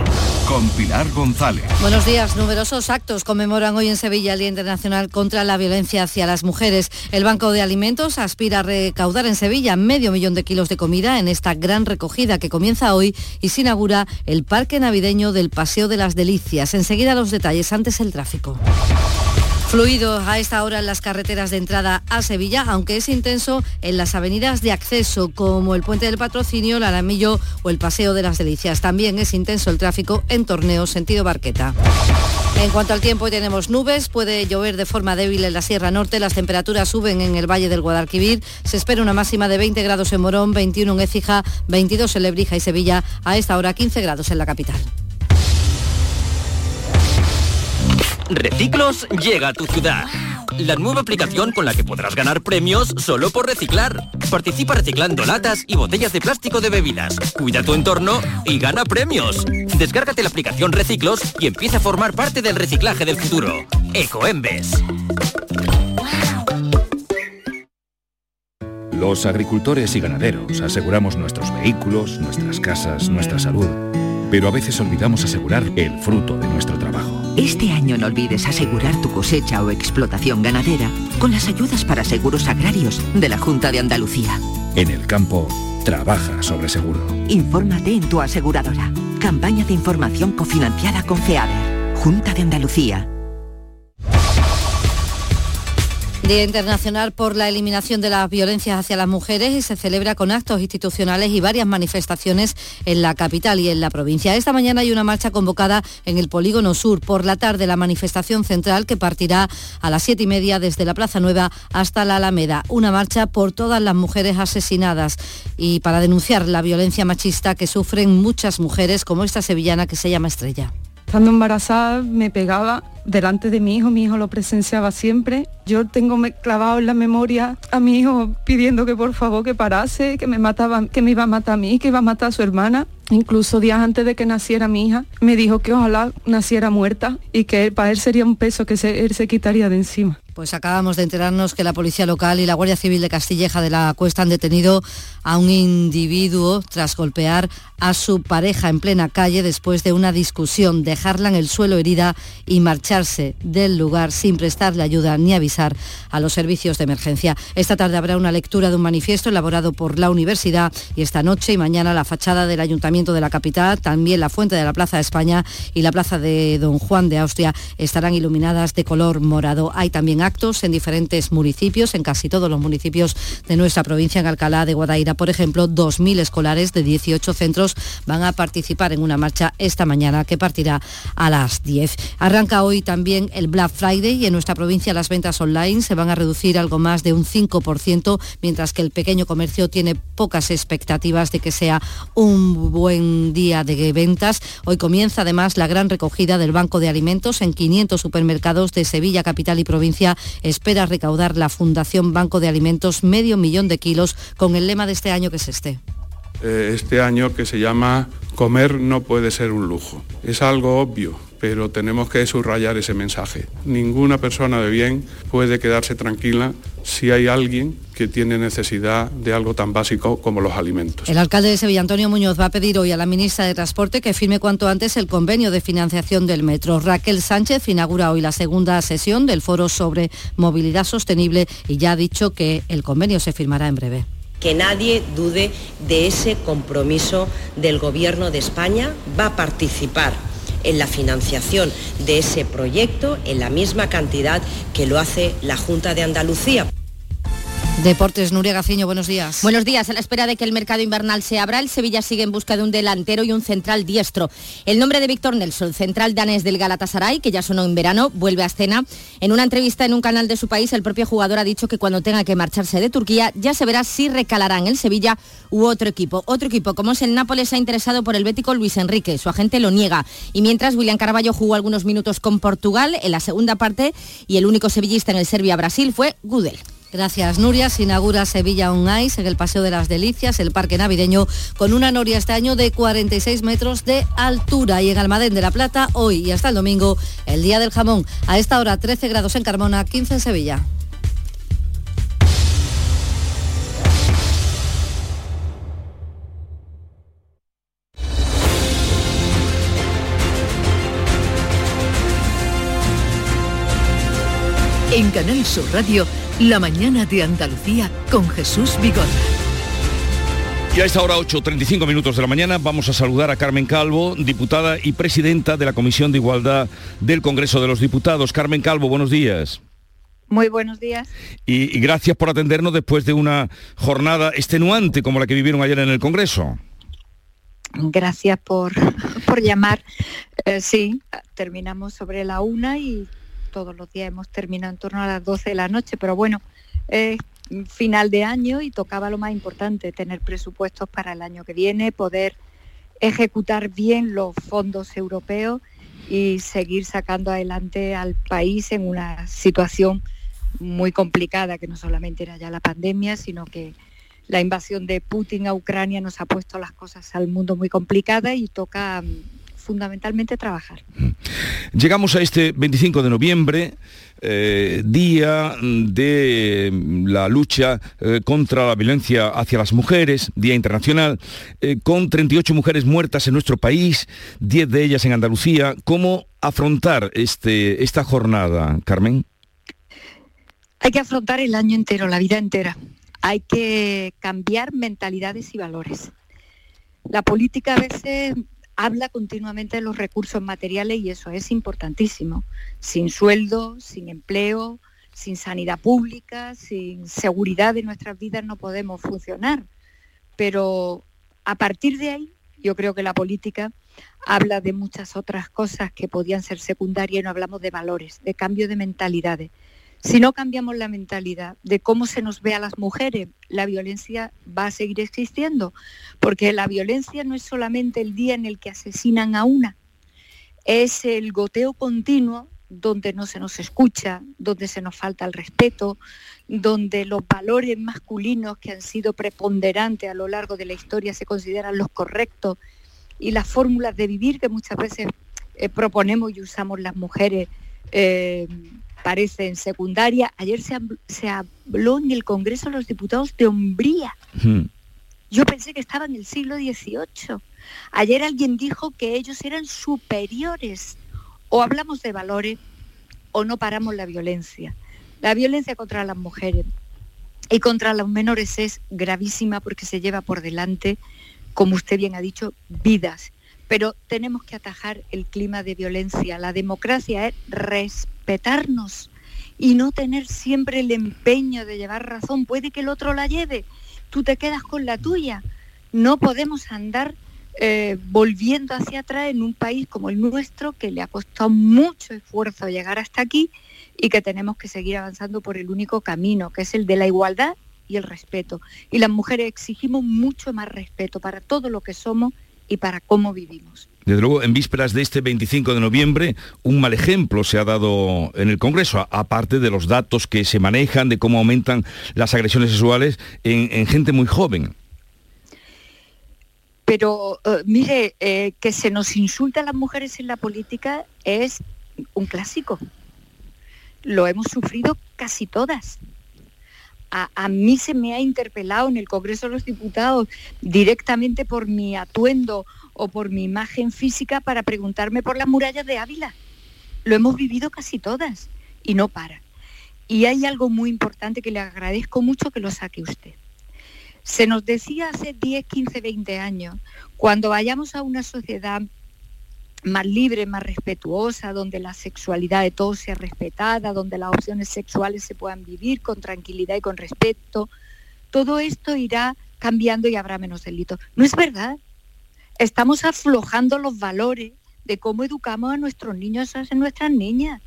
Con Pilar González. Buenos días. Numerosos actos conmemoran hoy en Sevilla el Día Internacional contra la Violencia hacia las Mujeres. El Banco de Alimentos aspira a recaudar en Sevilla medio millón de kilos de comida en esta gran recogida que comienza hoy y se inaugura el Parque Navideño del Paseo de las Delicias. Enseguida los detalles, antes el tráfico. Fluido a esta hora en las carreteras de entrada a Sevilla, aunque es intenso en las avenidas de acceso como el Puente del Patrocinio, el Aramillo o el Paseo de las Delicias. También es intenso el tráfico en Torneo sentido Barqueta. En cuanto al tiempo, tenemos nubes, puede llover de forma débil en la Sierra Norte, las temperaturas suben en el Valle del Guadalquivir, se espera una máxima de 20 grados en Morón, 21 en Écija, 22 en Lebrija y Sevilla, a esta hora 15 grados en la capital. Reciclos llega a tu ciudad. La nueva aplicación con la que podrás ganar premios solo por reciclar. Participa reciclando latas y botellas de plástico de bebidas. Cuida tu entorno y gana premios. Descárgate la aplicación Reciclos y empieza a formar parte del reciclaje del futuro. Ecoembes. Los agricultores y ganaderos aseguramos nuestros vehículos, nuestras casas, nuestra salud. Pero a veces olvidamos asegurar el fruto de nuestro trabajo. Este año no olvides asegurar tu cosecha o explotación ganadera con las ayudas para seguros agrarios de la Junta de Andalucía. En el campo, trabaja sobre seguro. Infórmate en tu aseguradora. Campaña de información cofinanciada con FEADER. Junta de Andalucía. Día Internacional por la Eliminación de las Violencias hacia las Mujeres y se celebra con actos institucionales y varias manifestaciones en la capital y en la provincia. Esta mañana hay una marcha convocada en el Polígono Sur. Por la tarde la manifestación central que partirá a las siete y media desde la Plaza Nueva hasta la Alameda. Una marcha por todas las mujeres asesinadas y para denunciar la violencia machista que sufren muchas mujeres como esta sevillana que se llama Estrella. Estando embarazada me pegaba delante de mi hijo, mi hijo lo presenciaba siempre. Yo tengo clavado en la memoria a mi hijo pidiendo que por favor que parase, que me mataba, que me iba a matar a mí, que iba a matar a su hermana. Incluso días antes de que naciera mi hija, me dijo que ojalá naciera muerta y que para él sería un peso que él se quitaría de encima. Pues acabamos de enterarnos que la Policía Local y la Guardia Civil de Castilleja de la Cuesta han detenido a un individuo tras golpear a su pareja en plena calle después de una discusión, dejarla en el suelo herida y marcharse del lugar sin prestarle ayuda ni avisar a los servicios de emergencia. Esta tarde habrá una lectura de un manifiesto elaborado por la universidad y esta noche y mañana la fachada del Ayuntamiento de la capital, también la fuente de la Plaza de España y la Plaza de Don Juan de Austria estarán iluminadas de color morado. Hay también actos en diferentes municipios, en casi todos los municipios de nuestra provincia, en Alcalá de Guadaira, por ejemplo, 2.000 escolares de 18 centros van a participar en una marcha esta mañana que partirá a las 10. Arranca hoy también el Black Friday y en nuestra provincia las ventas online se van a reducir algo más de un 5%, mientras que el pequeño comercio tiene pocas expectativas de que sea un buen día de ventas. Hoy comienza además la gran recogida del Banco de Alimentos en 500 supermercados de Sevilla, capital y provincia. Espera recaudar la Fundación Banco de Alimentos medio millón de kilos con el lema de este año que es este. Eh, este año que se llama Comer no puede ser un lujo. Es algo obvio, pero tenemos que subrayar ese mensaje. Ninguna persona de bien puede quedarse tranquila si hay alguien que tiene necesidad de algo tan básico como los alimentos. El alcalde de Sevilla, Antonio Muñoz, va a pedir hoy a la ministra de Transporte que firme cuanto antes el convenio de financiación del metro. Raquel Sánchez inaugura hoy la segunda sesión del foro sobre movilidad sostenible y ya ha dicho que el convenio se firmará en breve que nadie dude de ese compromiso del Gobierno de España. Va a participar en la financiación de ese proyecto en la misma cantidad que lo hace la Junta de Andalucía. Deportes, Nuria Gaciño, buenos días. Buenos días. A la espera de que el mercado invernal se abra, el Sevilla sigue en busca de un delantero y un central diestro. El nombre de Víctor Nelson, central danés del Galatasaray, que ya sonó en verano, vuelve a escena. En una entrevista en un canal de su país, el propio jugador ha dicho que cuando tenga que marcharse de Turquía, ya se verá si recalará en el Sevilla u otro equipo. Otro equipo, como es el Nápoles, ha interesado por el bético Luis Enrique. Su agente lo niega. Y mientras William Carballo jugó algunos minutos con Portugal en la segunda parte y el único sevillista en el Serbia-Brasil fue Gudel. Gracias, Nuria. Se inaugura Sevilla On Ice en el Paseo de las Delicias, el parque navideño, con una noria este año de 46 metros de altura. Y en Almadén de la Plata, hoy y hasta el domingo, el Día del Jamón. A esta hora 13 grados en Carmona, 15 en Sevilla. En Canal Sur Radio, la mañana de Andalucía con Jesús Vigorra. Y a esta hora 8.35 minutos de la mañana vamos a saludar a Carmen Calvo, diputada y presidenta de la Comisión de Igualdad del Congreso de los Diputados. Carmen Calvo, buenos días. Muy buenos días. Y, y gracias por atendernos después de una jornada extenuante como la que vivieron ayer en el Congreso. Gracias por, por llamar. Eh, sí, terminamos sobre la una y todos los días hemos terminado en torno a las 12 de la noche, pero bueno, es final de año y tocaba lo más importante, tener presupuestos para el año que viene, poder ejecutar bien los fondos europeos y seguir sacando adelante al país en una situación muy complicada, que no solamente era ya la pandemia, sino que la invasión de Putin a Ucrania nos ha puesto las cosas al mundo muy complicadas y toca fundamentalmente trabajar. Llegamos a este 25 de noviembre, eh, día de la lucha eh, contra la violencia hacia las mujeres, Día Internacional, eh, con 38 mujeres muertas en nuestro país, 10 de ellas en Andalucía. ¿Cómo afrontar este, esta jornada, Carmen? Hay que afrontar el año entero, la vida entera. Hay que cambiar mentalidades y valores. La política a veces habla continuamente de los recursos materiales y eso es importantísimo. Sin sueldo, sin empleo, sin sanidad pública, sin seguridad de nuestras vidas no podemos funcionar. Pero a partir de ahí, yo creo que la política habla de muchas otras cosas que podían ser secundarias y no hablamos de valores, de cambio de mentalidades. Si no cambiamos la mentalidad de cómo se nos ve a las mujeres, la violencia va a seguir existiendo, porque la violencia no es solamente el día en el que asesinan a una, es el goteo continuo donde no se nos escucha, donde se nos falta el respeto, donde los valores masculinos que han sido preponderantes a lo largo de la historia se consideran los correctos y las fórmulas de vivir que muchas veces eh, proponemos y usamos las mujeres eh, parece en secundaria. Ayer se, habló en el Congreso de los Diputados de hombría. Yo pensé que estaba en el siglo XVIII. Ayer alguien dijo que ellos eran superiores. O hablamos de valores o no paramos la violencia. La violencia contra las mujeres y contra los menores es gravísima porque se lleva por delante, como usted bien ha dicho, vidas. Pero tenemos que atajar el clima de violencia. La democracia es respetarnos y no tener siempre el empeño de llevar razón. Puede que el otro la lleve, tú te quedas con la tuya. No podemos andar eh, volviendo hacia atrás en un país como el nuestro, que le ha costado mucho esfuerzo llegar hasta aquí y que tenemos que seguir avanzando por el único camino, que es el de la igualdad y el respeto. Y las mujeres exigimos mucho más respeto para todo lo que somos y para cómo vivimos. Desde luego, en vísperas de este 25 de noviembre, un mal ejemplo se ha dado en el Congreso, aparte de los datos que se manejan, de cómo aumentan las agresiones sexuales en, gente muy joven. Pero eh, mire, eh, que se nos insulta a las mujeres en la política es un clásico. Lo hemos sufrido casi todas. A, mí se me ha interpelado en el Congreso de los Diputados directamente por mi atuendo o por mi imagen física para preguntarme por las murallas de Ávila. Lo hemos vivido casi todas y no para. Y hay algo muy importante que le agradezco mucho que lo saque usted. Se nos decía hace 10, 15, 20 años, cuando vayamos a una sociedad más libre, más respetuosa, donde la sexualidad de todos sea respetada, donde las opciones sexuales se puedan vivir con tranquilidad y con respeto. Todo esto irá cambiando y habrá menos delitos. No es verdad. Estamos aflojando los valores de cómo educamos a nuestros niños a nuestras niñas.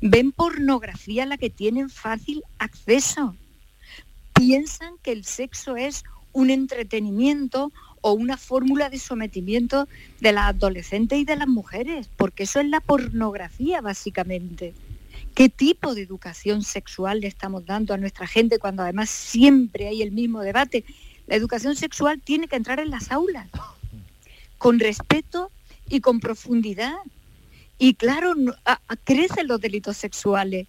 Ven pornografía a la que tienen fácil acceso. Piensan que el sexo es un entretenimiento o una fórmula de sometimiento de las adolescentes y de las mujeres, porque eso es la pornografía básicamente. ¿Qué tipo de educación sexual le estamos dando a nuestra gente cuando además siempre hay el mismo debate? La educación sexual tiene que entrar en las aulas, con respeto y con profundidad. Y claro, crecen los delitos sexuales,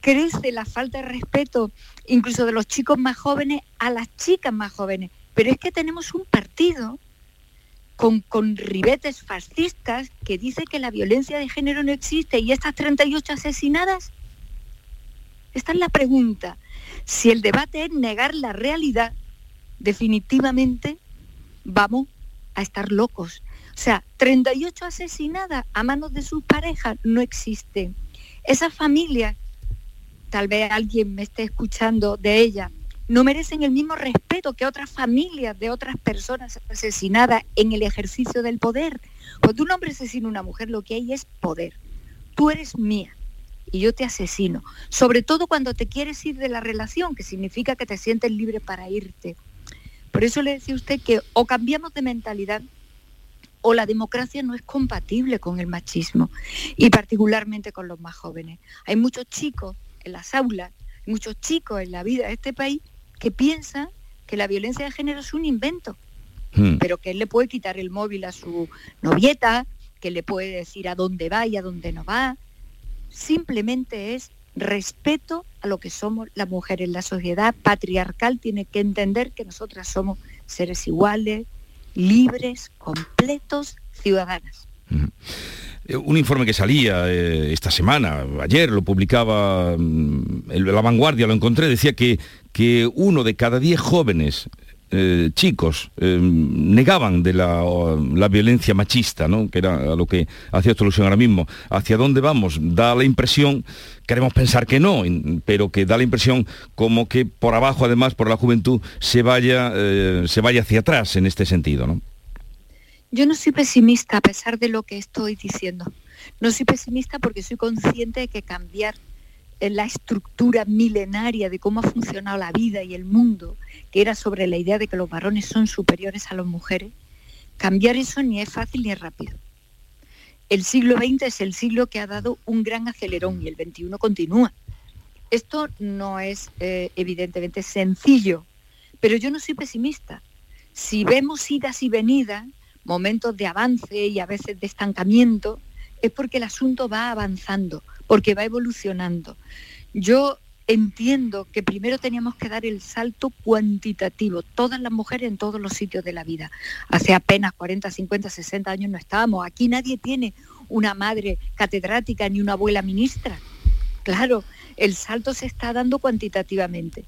crece la falta de respeto incluso de los chicos más jóvenes a las chicas más jóvenes. Pero es que tenemos un partido con, con, ribetes fascistas que dice que la violencia de género no existe y estas 38 asesinadas. Esta es la pregunta. Si el debate es negar la realidad, definitivamente vamos a estar locos. O sea, 38 asesinadas a manos de sus parejas no existen. Esas familias, tal vez alguien me esté escuchando de ellas, no merecen el mismo respeto que otras familias de otras personas asesinadas en el ejercicio del poder. Cuando un hombre asesina a una mujer, lo que hay es poder. Tú eres mía y yo te asesino. Sobre todo cuando te quieres ir de la relación, que significa que te sientes libre para irte. Por eso le decía a usted que o cambiamos de mentalidad o la democracia no es compatible con el machismo y particularmente con los más jóvenes. Hay muchos chicos en las aulas, muchos chicos en la vida de este país que piensa que la violencia de género es un invento, hmm. pero que él le puede quitar el móvil a su novieta, que le puede decir a dónde va y a dónde no va. Simplemente es respeto a lo que somos las mujeres. La sociedad patriarcal tiene que entender que nosotras somos seres iguales, libres, completos, ciudadanas. Hmm. Eh, un informe que salía eh, esta semana, ayer lo publicaba mm, La Vanguardia, lo encontré, decía que, que uno de cada diez jóvenes eh, chicos negaban de la, violencia machista, ¿no? que era a lo que hacía esta alusión ahora mismo. ¿Hacia dónde vamos? Da la impresión, queremos pensar que no, pero que da la impresión como que por abajo, además, por la juventud, se vaya, se vaya hacia atrás en este sentido. ¿no? Yo no soy pesimista a pesar de lo que estoy diciendo. No soy pesimista porque soy consciente de que cambiar la estructura milenaria de cómo ha funcionado la vida y el mundo, que era sobre la idea de que los varones son superiores a las mujeres, cambiar eso ni es fácil ni es rápido. El siglo XX es el siglo que ha dado un gran acelerón y el XXI continúa. Esto no es eh, evidentemente sencillo, pero yo no soy pesimista. Si vemos idas y venidas, momentos de avance y a veces de estancamiento, es porque el asunto va avanzando, porque va evolucionando. Yo entiendo que primero teníamos que dar el salto cuantitativo, todas las mujeres en todos los sitios de la vida. Hace apenas 40, 50, 60 años no estábamos. Aquí nadie tiene una madre catedrática ni una abuela ministra. Claro, el salto se está dando cuantitativamente.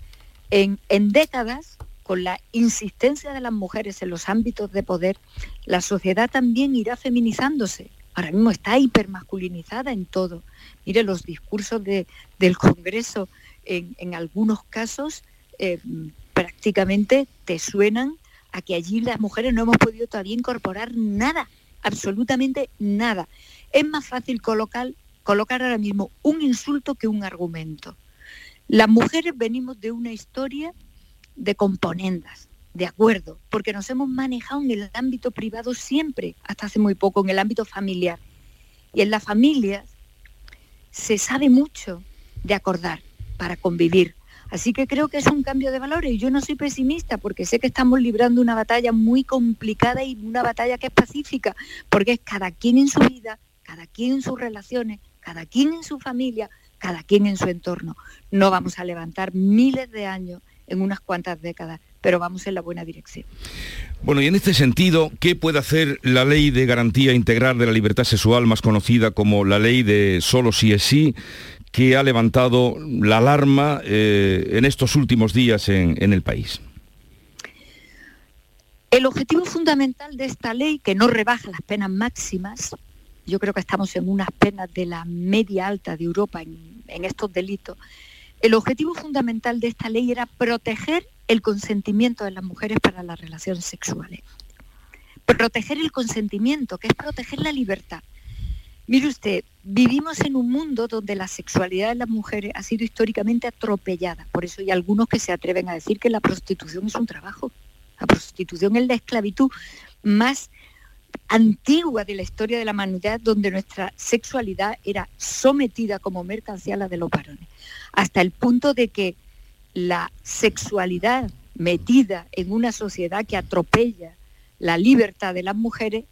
En, en décadas con la insistencia de las mujeres en los ámbitos de poder, la sociedad también irá feminizándose. Ahora mismo está hipermasculinizada en todo. Mire, los discursos del Congreso en, algunos casos eh, prácticamente te suenan a que allí las mujeres no hemos podido todavía incorporar nada, absolutamente nada. Es más fácil colocar, colocar ahora mismo un insulto que un argumento. Las mujeres venimos de una historia de componendas, de acuerdo, porque nos hemos manejado en el ámbito privado siempre, hasta hace muy poco, en el ámbito familiar. Y en las familias se sabe mucho de acordar para convivir. Así que creo que es un cambio de valores yo no soy pesimista porque sé que estamos librando una batalla muy complicada y una batalla que es pacífica, porque es cada quien en su vida, cada quien en sus relaciones, cada quien en su familia, cada quien en su entorno. No vamos a levantar miles de años en unas cuantas décadas, pero vamos en la buena dirección. Bueno, y en este sentido, ¿qué puede hacer la ley de garantía integral de la libertad sexual, más conocida como la ley de solo sí es sí, que ha levantado la alarma eh, en estos últimos días en, el país? El objetivo fundamental de esta ley, que no rebaja las penas máximas, yo creo que estamos en unas penas de la media alta de Europa en, en estos delitos, el objetivo fundamental de esta ley era proteger el consentimiento de las mujeres para las relaciones sexuales. Proteger el consentimiento, que es proteger la libertad. Mire usted, vivimos en un mundo donde la sexualidad de las mujeres ha sido históricamente atropellada. Por eso hay algunos que se atreven a decir que la prostitución es un trabajo. La prostitución es la esclavitud más antigua de la historia de la humanidad, donde nuestra sexualidad era sometida como mercancía a la de los varones. Hasta el punto de que la sexualidad metida en una sociedad que atropella la libertad de las mujeres,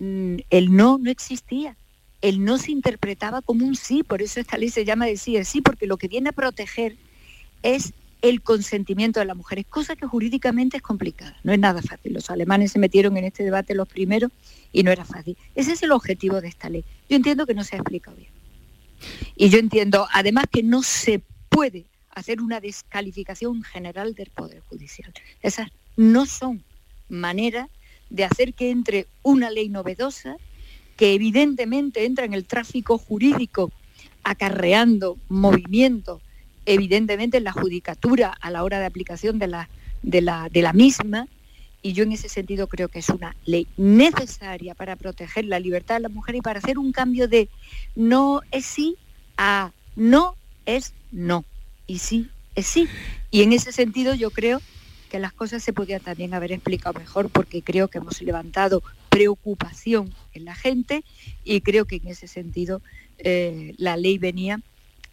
mm, el no no existía el no se interpretaba como un sí, por eso esta ley se llama de sí sí, porque lo que viene a proteger es el consentimiento de las mujeres, cosa que jurídicamente es complicada, no es nada fácil. Los alemanes se metieron en este debate los primeros y no era fácil. Ese es el objetivo de esta ley. Yo entiendo que no se ha explicado bien. Y yo entiendo además que no se puede hacer una descalificación general del Poder Judicial. Esas no son maneras de hacer que entre una ley novedosa que evidentemente entra en el tráfico jurídico acarreando movimientos, evidentemente en la judicatura a la hora de aplicación de la, de la, de la misma, y yo en ese sentido creo que es una ley necesaria para proteger la libertad de la mujer y para hacer un cambio de no es sí a no es no, y sí es sí. Y en ese sentido yo creo que las cosas se podían también haber explicado mejor porque creo que hemos levantado preocupación en la gente y creo que en ese sentido eh, la ley venía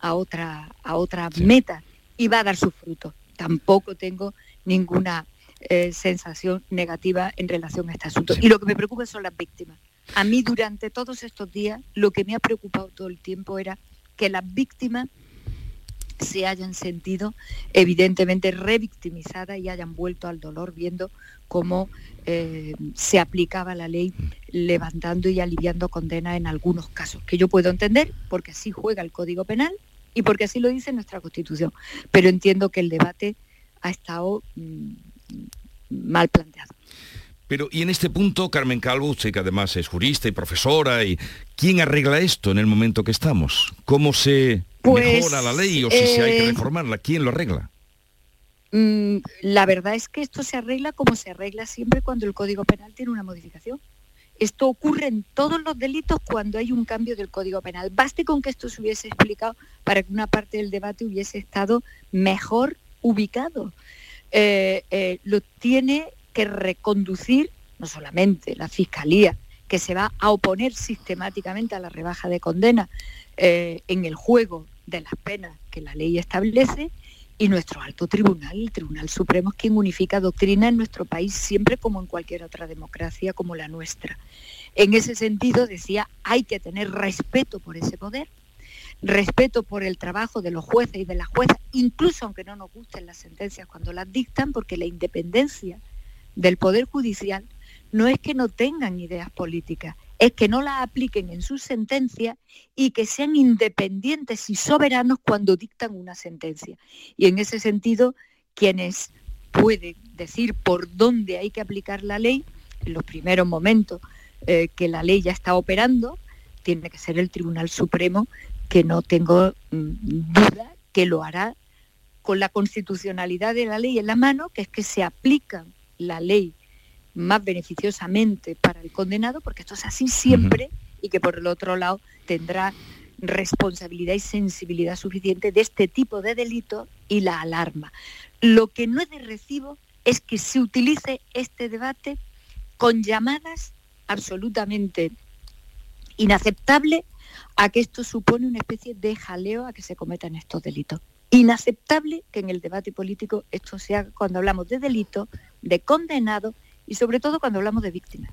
a otra, a otra meta y va a dar su fruto. Tampoco tengo ninguna eh, sensación negativa en relación a este asunto. Y lo que me preocupa son las víctimas. A mí durante todos estos días lo que me ha preocupado todo el tiempo era que las víctimas se hayan sentido evidentemente revictimizadas y hayan vuelto al dolor viendo cómo eh, se aplicaba la ley levantando y aliviando condenas en algunos casos, que yo puedo entender porque así juega el Código Penal y porque así lo dice nuestra Constitución. Pero entiendo que el debate ha estado mm, mal planteado. Pero, y en este punto, Carmen Calvo, usted que además es jurista y profesora, y ¿quién arregla esto en el momento que estamos? ¿Cómo se pues, mejora la ley o si se hay que eh, reformarla? ¿Quién lo arregla? Mm, la verdad es que esto se arregla como se arregla siempre cuando el Código Penal tiene una modificación. Esto ocurre en todos los delitos cuando hay un cambio del Código Penal. Baste con que esto se hubiese explicado para que una parte del debate hubiese estado mejor ubicado. Eh, eh, lo tiene que reconducir no solamente la Fiscalía, que se va a oponer sistemáticamente a la rebaja de condena eh, en el juego de las penas que la ley establece, y nuestro alto tribunal, el Tribunal Supremo, es quien unifica doctrina en nuestro país, siempre como en cualquier otra democracia como la nuestra. En ese sentido, decía, hay que tener respeto por ese poder, respeto por el trabajo de los jueces y de las juezas, incluso aunque no nos gusten las sentencias cuando las dictan, porque la independencia del Poder Judicial no es que no tengan ideas políticas, es que no las apliquen en sus sentencias y que sean independientes y soberanos cuando dictan una sentencia. Y en ese sentido, quienes pueden decir por dónde hay que aplicar la ley, en los primeros momentos eh, que la ley ya está operando, tiene que ser el Tribunal Supremo, que no tengo mm, duda que lo hará con la constitucionalidad de la ley en la mano, que es que se aplican la ley más beneficiosamente para el condenado, porque esto es así siempre, y que por el otro lado tendrá responsabilidad y sensibilidad suficiente de este tipo de delito y la alarma. Lo que no es de recibo es que se utilice este debate con llamadas absolutamente inaceptables a que esto supone una especie de jaleo a que se cometan estos delitos. Inaceptable que en el debate político esto sea cuando hablamos de delito, de condenado y sobre todo cuando hablamos de víctimas.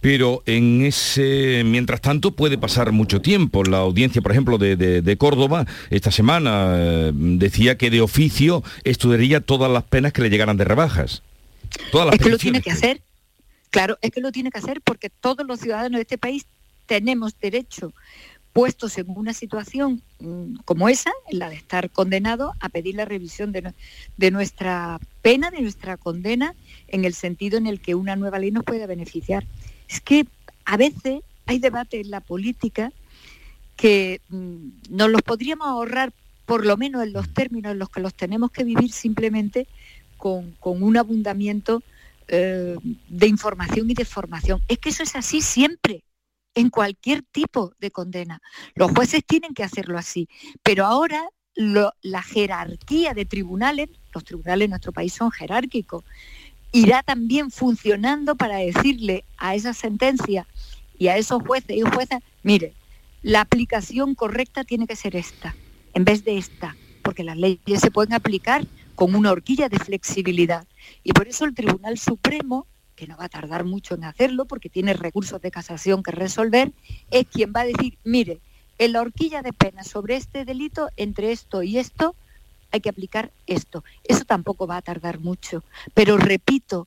Pero en ese, mientras tanto, puede pasar mucho tiempo. La audiencia, por ejemplo, de, Córdoba, esta semana eh, decía que de oficio estudiaría todas las penas que le llegaran de rebajas. Todas es que lo tiene que hacer. Claro, es que lo tiene que hacer porque todos los ciudadanos de este país tenemos derecho puestos en una situación mm, como esa, en la de estar condenado, a pedir la revisión de, de, nuestra pena, de nuestra condena, en el sentido en el que una nueva ley nos puede beneficiar. Es que a veces hay debates en la política que mm, nos los podríamos ahorrar por lo menos en los términos en los que los tenemos que vivir simplemente con, un abundamiento eh, de información y de formación. Es que eso es así siempre, en cualquier tipo de condena. Los jueces tienen que hacerlo así, pero ahora la jerarquía de tribunales, los tribunales en nuestro país son jerárquicos, irá también funcionando para decirle a esa sentencia y a esos jueces y juezas, mire, la aplicación correcta tiene que ser esta, en vez de esta, porque las leyes se pueden aplicar con una horquilla de flexibilidad. Y por eso el Tribunal Supremo, que no va a tardar mucho en hacerlo porque tiene recursos de casación que resolver, es quien va a decir, mire, en la horquilla de pena sobre este delito, entre esto y esto, hay que aplicar esto. Eso tampoco va a tardar mucho. Pero repito,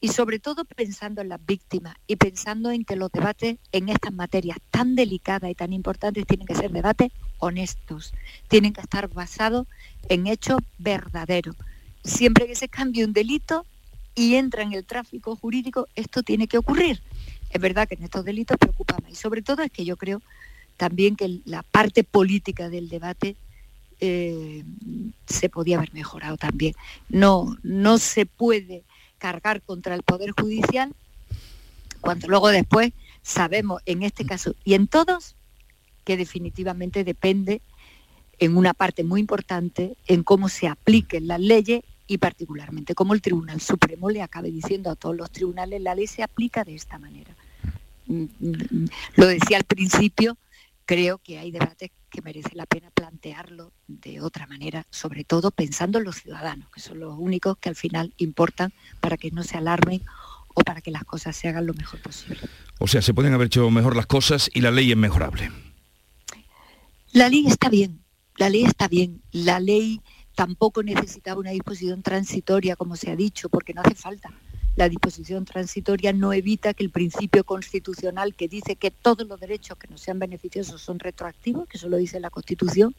y sobre todo pensando en las víctimas y pensando en que los debates en estas materias tan delicadas y tan importantes tienen que ser debates honestos, tienen que estar basados en hechos verdaderos. Siempre que se cambie un delito y entra en el tráfico jurídico, esto tiene que ocurrir. Es verdad que en estos delitos preocupa más y sobre todo es que yo creo también que la parte política del debate eh, se podía haber mejorado también. No, no se puede cargar contra el Poder Judicial cuando luego después sabemos en este caso y en todos que definitivamente depende en una parte muy importante en cómo se apliquen las leyes y particularmente cómo el Tribunal Supremo le acabe diciendo a todos los tribunales la ley se aplica de esta manera. Mm, mm, lo decía al principio, creo que hay debates que merece la pena plantearlo de otra manera, sobre todo pensando en los ciudadanos, que son los únicos que al final importan para que no se alarmen o para que las cosas se hagan lo mejor posible. O sea, se pueden haber hecho mejor las cosas y la ley es mejorable. La ley está bien, la ley está bien. La ley tampoco necesitaba una disposición transitoria, como se ha dicho, porque no hace falta la disposición transitoria no evita que el principio constitucional que dice que todos los derechos que no sean beneficiosos son retroactivos, que eso lo dice la Constitución,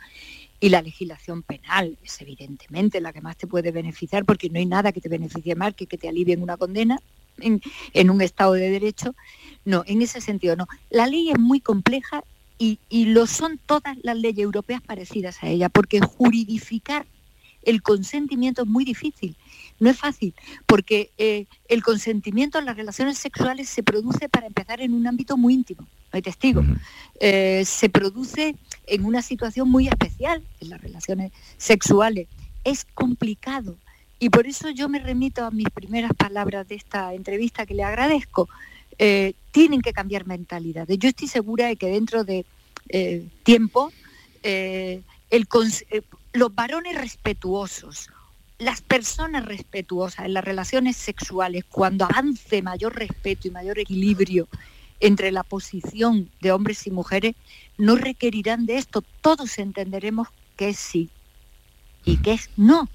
y la legislación penal es evidentemente la que más te puede beneficiar, porque no hay nada que te beneficie más que que te alivien una condena en, en un Estado de Derecho. No, en ese sentido no. La ley es muy compleja y, y lo son todas las leyes europeas parecidas a ella, porque juridificar el consentimiento es muy difícil. No es fácil, porque eh, el consentimiento en las relaciones sexuales se produce, para empezar, en un ámbito muy íntimo, no hay testigos. Eh, se produce en una situación muy especial, en las relaciones sexuales. Es complicado. Y por eso yo me remito a mis primeras palabras de esta entrevista que le agradezco. Eh, tienen que cambiar mentalidades. Yo estoy segura de que dentro de tiempo los varones respetuosos, las personas respetuosas en las relaciones sexuales, cuando avance mayor respeto y mayor equilibrio entre la posición de hombres y mujeres, no requerirán de esto. Todos entenderemos que es sí y que es no.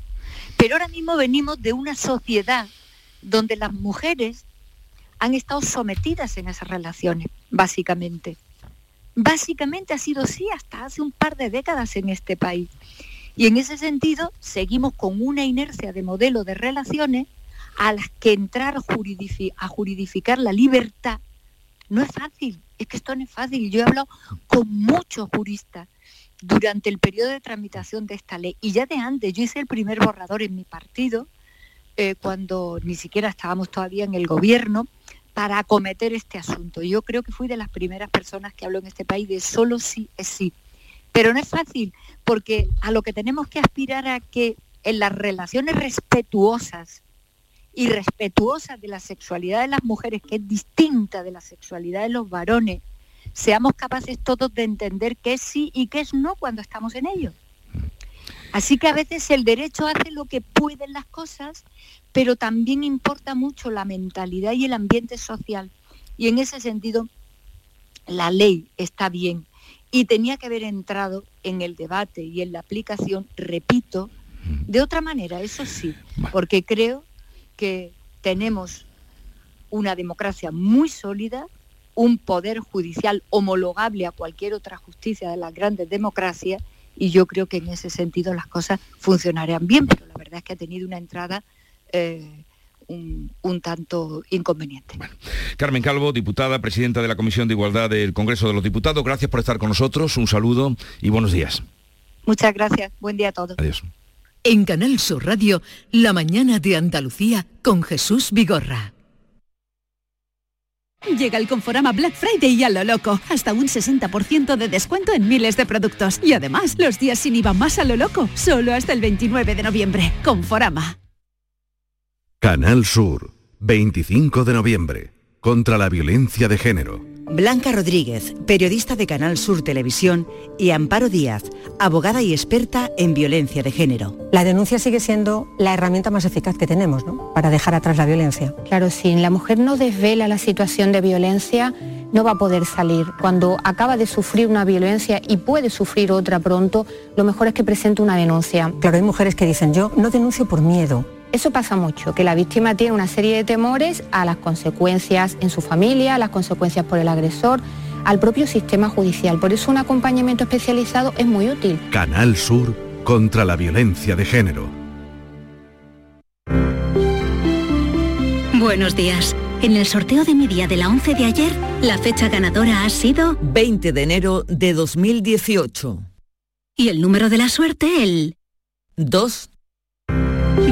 Pero ahora mismo venimos de una sociedad donde las mujeres han estado sometidas en esas relaciones, básicamente. Básicamente ha sido así hasta hace un par de décadas en este país. Y en ese sentido seguimos con una inercia de modelo de relaciones a las que entrar a juridificar la libertad no es fácil, es que esto no es fácil. Yo he hablado con muchos juristas durante el periodo de tramitación de esta ley y ya de antes, yo hice el primer borrador en mi partido, eh, cuando ni siquiera estábamos todavía en el gobierno, para acometer este asunto. Yo creo que fui de las primeras personas que habló en este país de solo sí es sí. Pero no es fácil, porque a lo que tenemos que aspirar a que en las relaciones respetuosas y respetuosas de la sexualidad de las mujeres, que es distinta de la sexualidad de los varones, seamos capaces todos de entender qué es sí y qué es no cuando estamos en ello. Así que a veces el derecho hace lo que pueden las cosas, pero también importa mucho la mentalidad y el ambiente social. Y en ese sentido, la ley está bien, y tenía que haber entrado en el debate y en la aplicación, repito, de otra manera, eso sí, porque creo que tenemos una democracia muy sólida, un poder judicial homologable a cualquier otra justicia de las grandes democracias y yo creo que en ese sentido las cosas funcionarían bien, pero la verdad es que ha tenido una entrada eh, un, un tanto inconveniente. Carmen Calvo, diputada, presidenta de la Comisión de Igualdad del Congreso de los Diputados, gracias por estar con nosotros, un saludo y buenos días. Muchas gracias, buen día a todos. Adiós. En Canal Sur Radio, La mañana de Andalucía con Jesús Vigorra. Llega el Conforama Black Friday y a lo loco. Hasta un 60% de descuento en miles de productos. Y además, los días sin IVA más a lo loco. Solo hasta el 29 de noviembre. Conforama. Canal Sur, 25 de noviembre. Contra la violencia de género. Blanca Rodríguez, periodista de Canal Sur Televisión, y Amparo Díaz, abogada y experta en violencia de género. La denuncia sigue siendo la herramienta más eficaz que tenemos ¿no? para dejar atrás la violencia. Claro, si la mujer no desvela la situación de violencia, no va a poder salir. Cuando acaba de sufrir una violencia y puede sufrir otra pronto, lo mejor es que presente una denuncia. Claro, hay mujeres que dicen, yo no denuncio por miedo, eso pasa mucho, que la víctima tiene una serie de temores a las consecuencias en su familia, a las consecuencias por el agresor, al propio sistema judicial. Por eso un acompañamiento especializado es muy útil. Canal Sur contra la violencia de género. Buenos días. En el sorteo de mi día de la 11 de ayer, la fecha ganadora ha sido 20 de enero de 2018. Y el número de la suerte, el 2.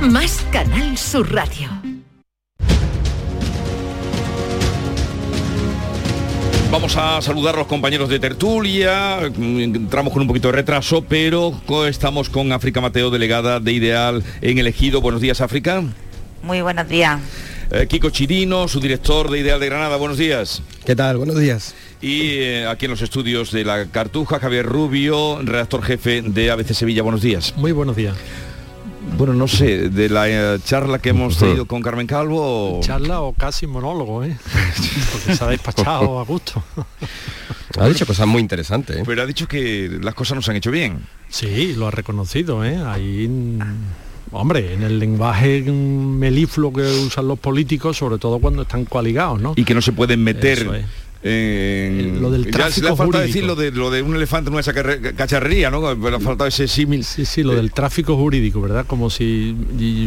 más Canal Sur Radio. Vamos a saludar a los compañeros de tertulia. Entramos con un poquito de retraso, pero estamos con África Mateo, delegada de Ideal en el Ejido. Buenos días, África. Muy buenos días. Eh, Kiko Chirino, su director de Ideal de Granada. Buenos días. ¿Qué tal? Buenos días. Y eh, aquí en los estudios de la Cartuja, Javier Rubio, redactor jefe de ABC Sevilla. Buenos días. Muy buenos días. Bueno, no sé, de la eh, charla que hemos tenido con Carmen Calvo. Charla o casi monólogo, ¿eh? Porque se ha despachado a gusto. Ha dicho cosas muy interesantes. ¿eh? Pero ha dicho que las cosas no se han hecho bien. Sí, lo ha reconocido, ¿eh? Ahí, hombre, en el lenguaje melifluo que usan los políticos, sobre todo cuando están coaligados, ¿no? Y que no se pueden meter Eso es. En... Lo del Ya tráfico le ha faltado jurídico. decir lo de, lo de un elefante en una cacharrería, ¿no? Pero ha faltado ese símil. Sí, sí, lo del tráfico jurídico, ¿verdad? Como si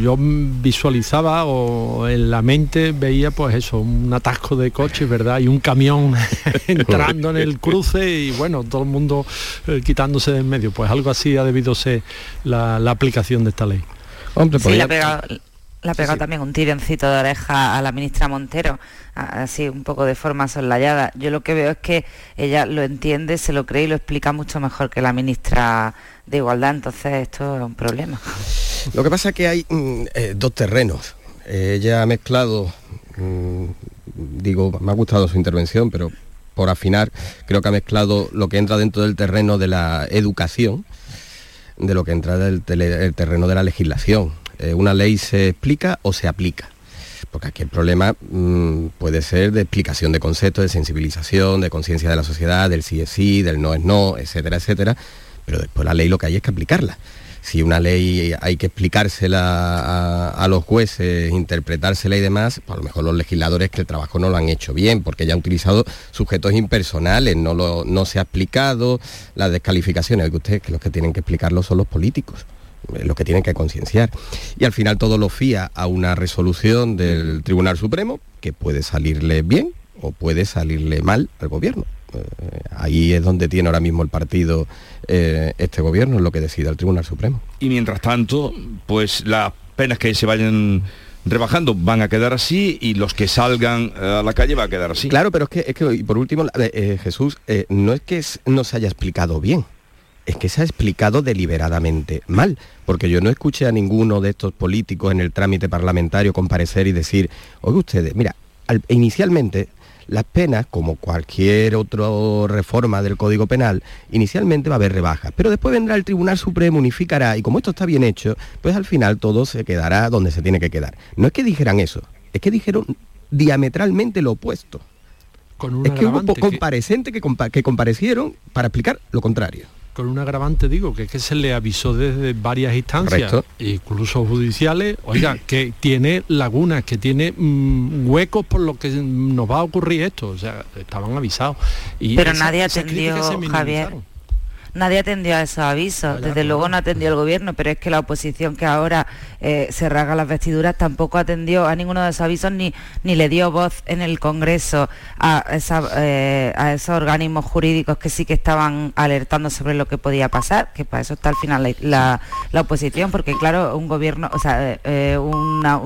yo visualizaba o en la mente veía pues eso, un atasco de coches, ¿verdad? Y un camión entrando en el cruce y bueno, todo el mundo eh, quitándose de en medio. Pues algo así ha debido ser la, la aplicación de esta ley. Hombre, Sí, le ha pegado, también un tironcito de oreja a la ministra Montero, así un poco de forma soslayada. Yo lo que veo es que ella lo entiende, se lo cree y lo explica mucho mejor que la ministra de Igualdad, entonces esto es un problema. Lo que pasa es que hay mm, eh, dos terrenos. Eh, ella ha mezclado, mm, digo, me ha gustado su intervención, pero por afinar, creo que ha mezclado lo que entra dentro del terreno de la educación, de lo que entra del el terreno de la legislación. Eh, una ley se explica o se aplica. Porque aquí el problema mm, puede ser de explicación de conceptos, de sensibilización, de conciencia de la sociedad, del sí es sí, del no es no, etcétera, etcétera. Pero después la ley lo que hay es que aplicarla. Si una ley hay que explicársela a, los jueces, interpretársela y demás, pues a lo mejor los legisladores que el trabajo no lo han hecho bien, porque ya han utilizado sujetos impersonales, no, lo, no se ha explicado las descalificaciones, que ustedes que los que tienen que explicarlo son los políticos eh, los que tienen que concienciar. Y al final todo lo fía a una resolución del Tribunal Supremo que puede salirle bien o puede salirle mal al gobierno. Eh, ahí es donde tiene ahora mismo el partido eh, este gobierno, es lo que decida el Tribunal Supremo. Y mientras tanto, pues las penas que se vayan rebajando van a quedar así y los que salgan a la calle va a quedar así. Claro, pero es que, es que y por último, eh, Jesús, no es que no se haya explicado bien, es que se ha explicado deliberadamente mal, porque yo no escuché a ninguno de estos políticos en el trámite parlamentario comparecer y decir, oye ustedes, mira, inicialmente las penas, como cualquier otra reforma del Código Penal, inicialmente va a haber rebajas, pero después vendrá el Tribunal Supremo, unificará, y como esto está bien hecho, pues al final todo se quedará donde se tiene que quedar. No es que dijeran eso, es que dijeron diametralmente lo opuesto. es que hubo comparecientes que, que comparecieron para explicar lo contrario con un agravante digo que, que se le avisó desde varias instancias incluso judiciales oiga que tiene lagunas que tiene mm, huecos por lo que nos va a ocurrir esto o sea estaban avisados. Y pero nadie atendió Javier nadie atendió a esos avisos, desde luego no atendió el gobierno, pero es que la oposición que ahora eh, se rasga las vestiduras tampoco atendió a ninguno de esos avisos ni, ni le dio voz en el Congreso a, eh, a esos organismos jurídicos que sí que estaban alertando sobre lo que podía pasar, que para eso está al final la, la, oposición, porque claro, un gobierno, o sea, eh, una,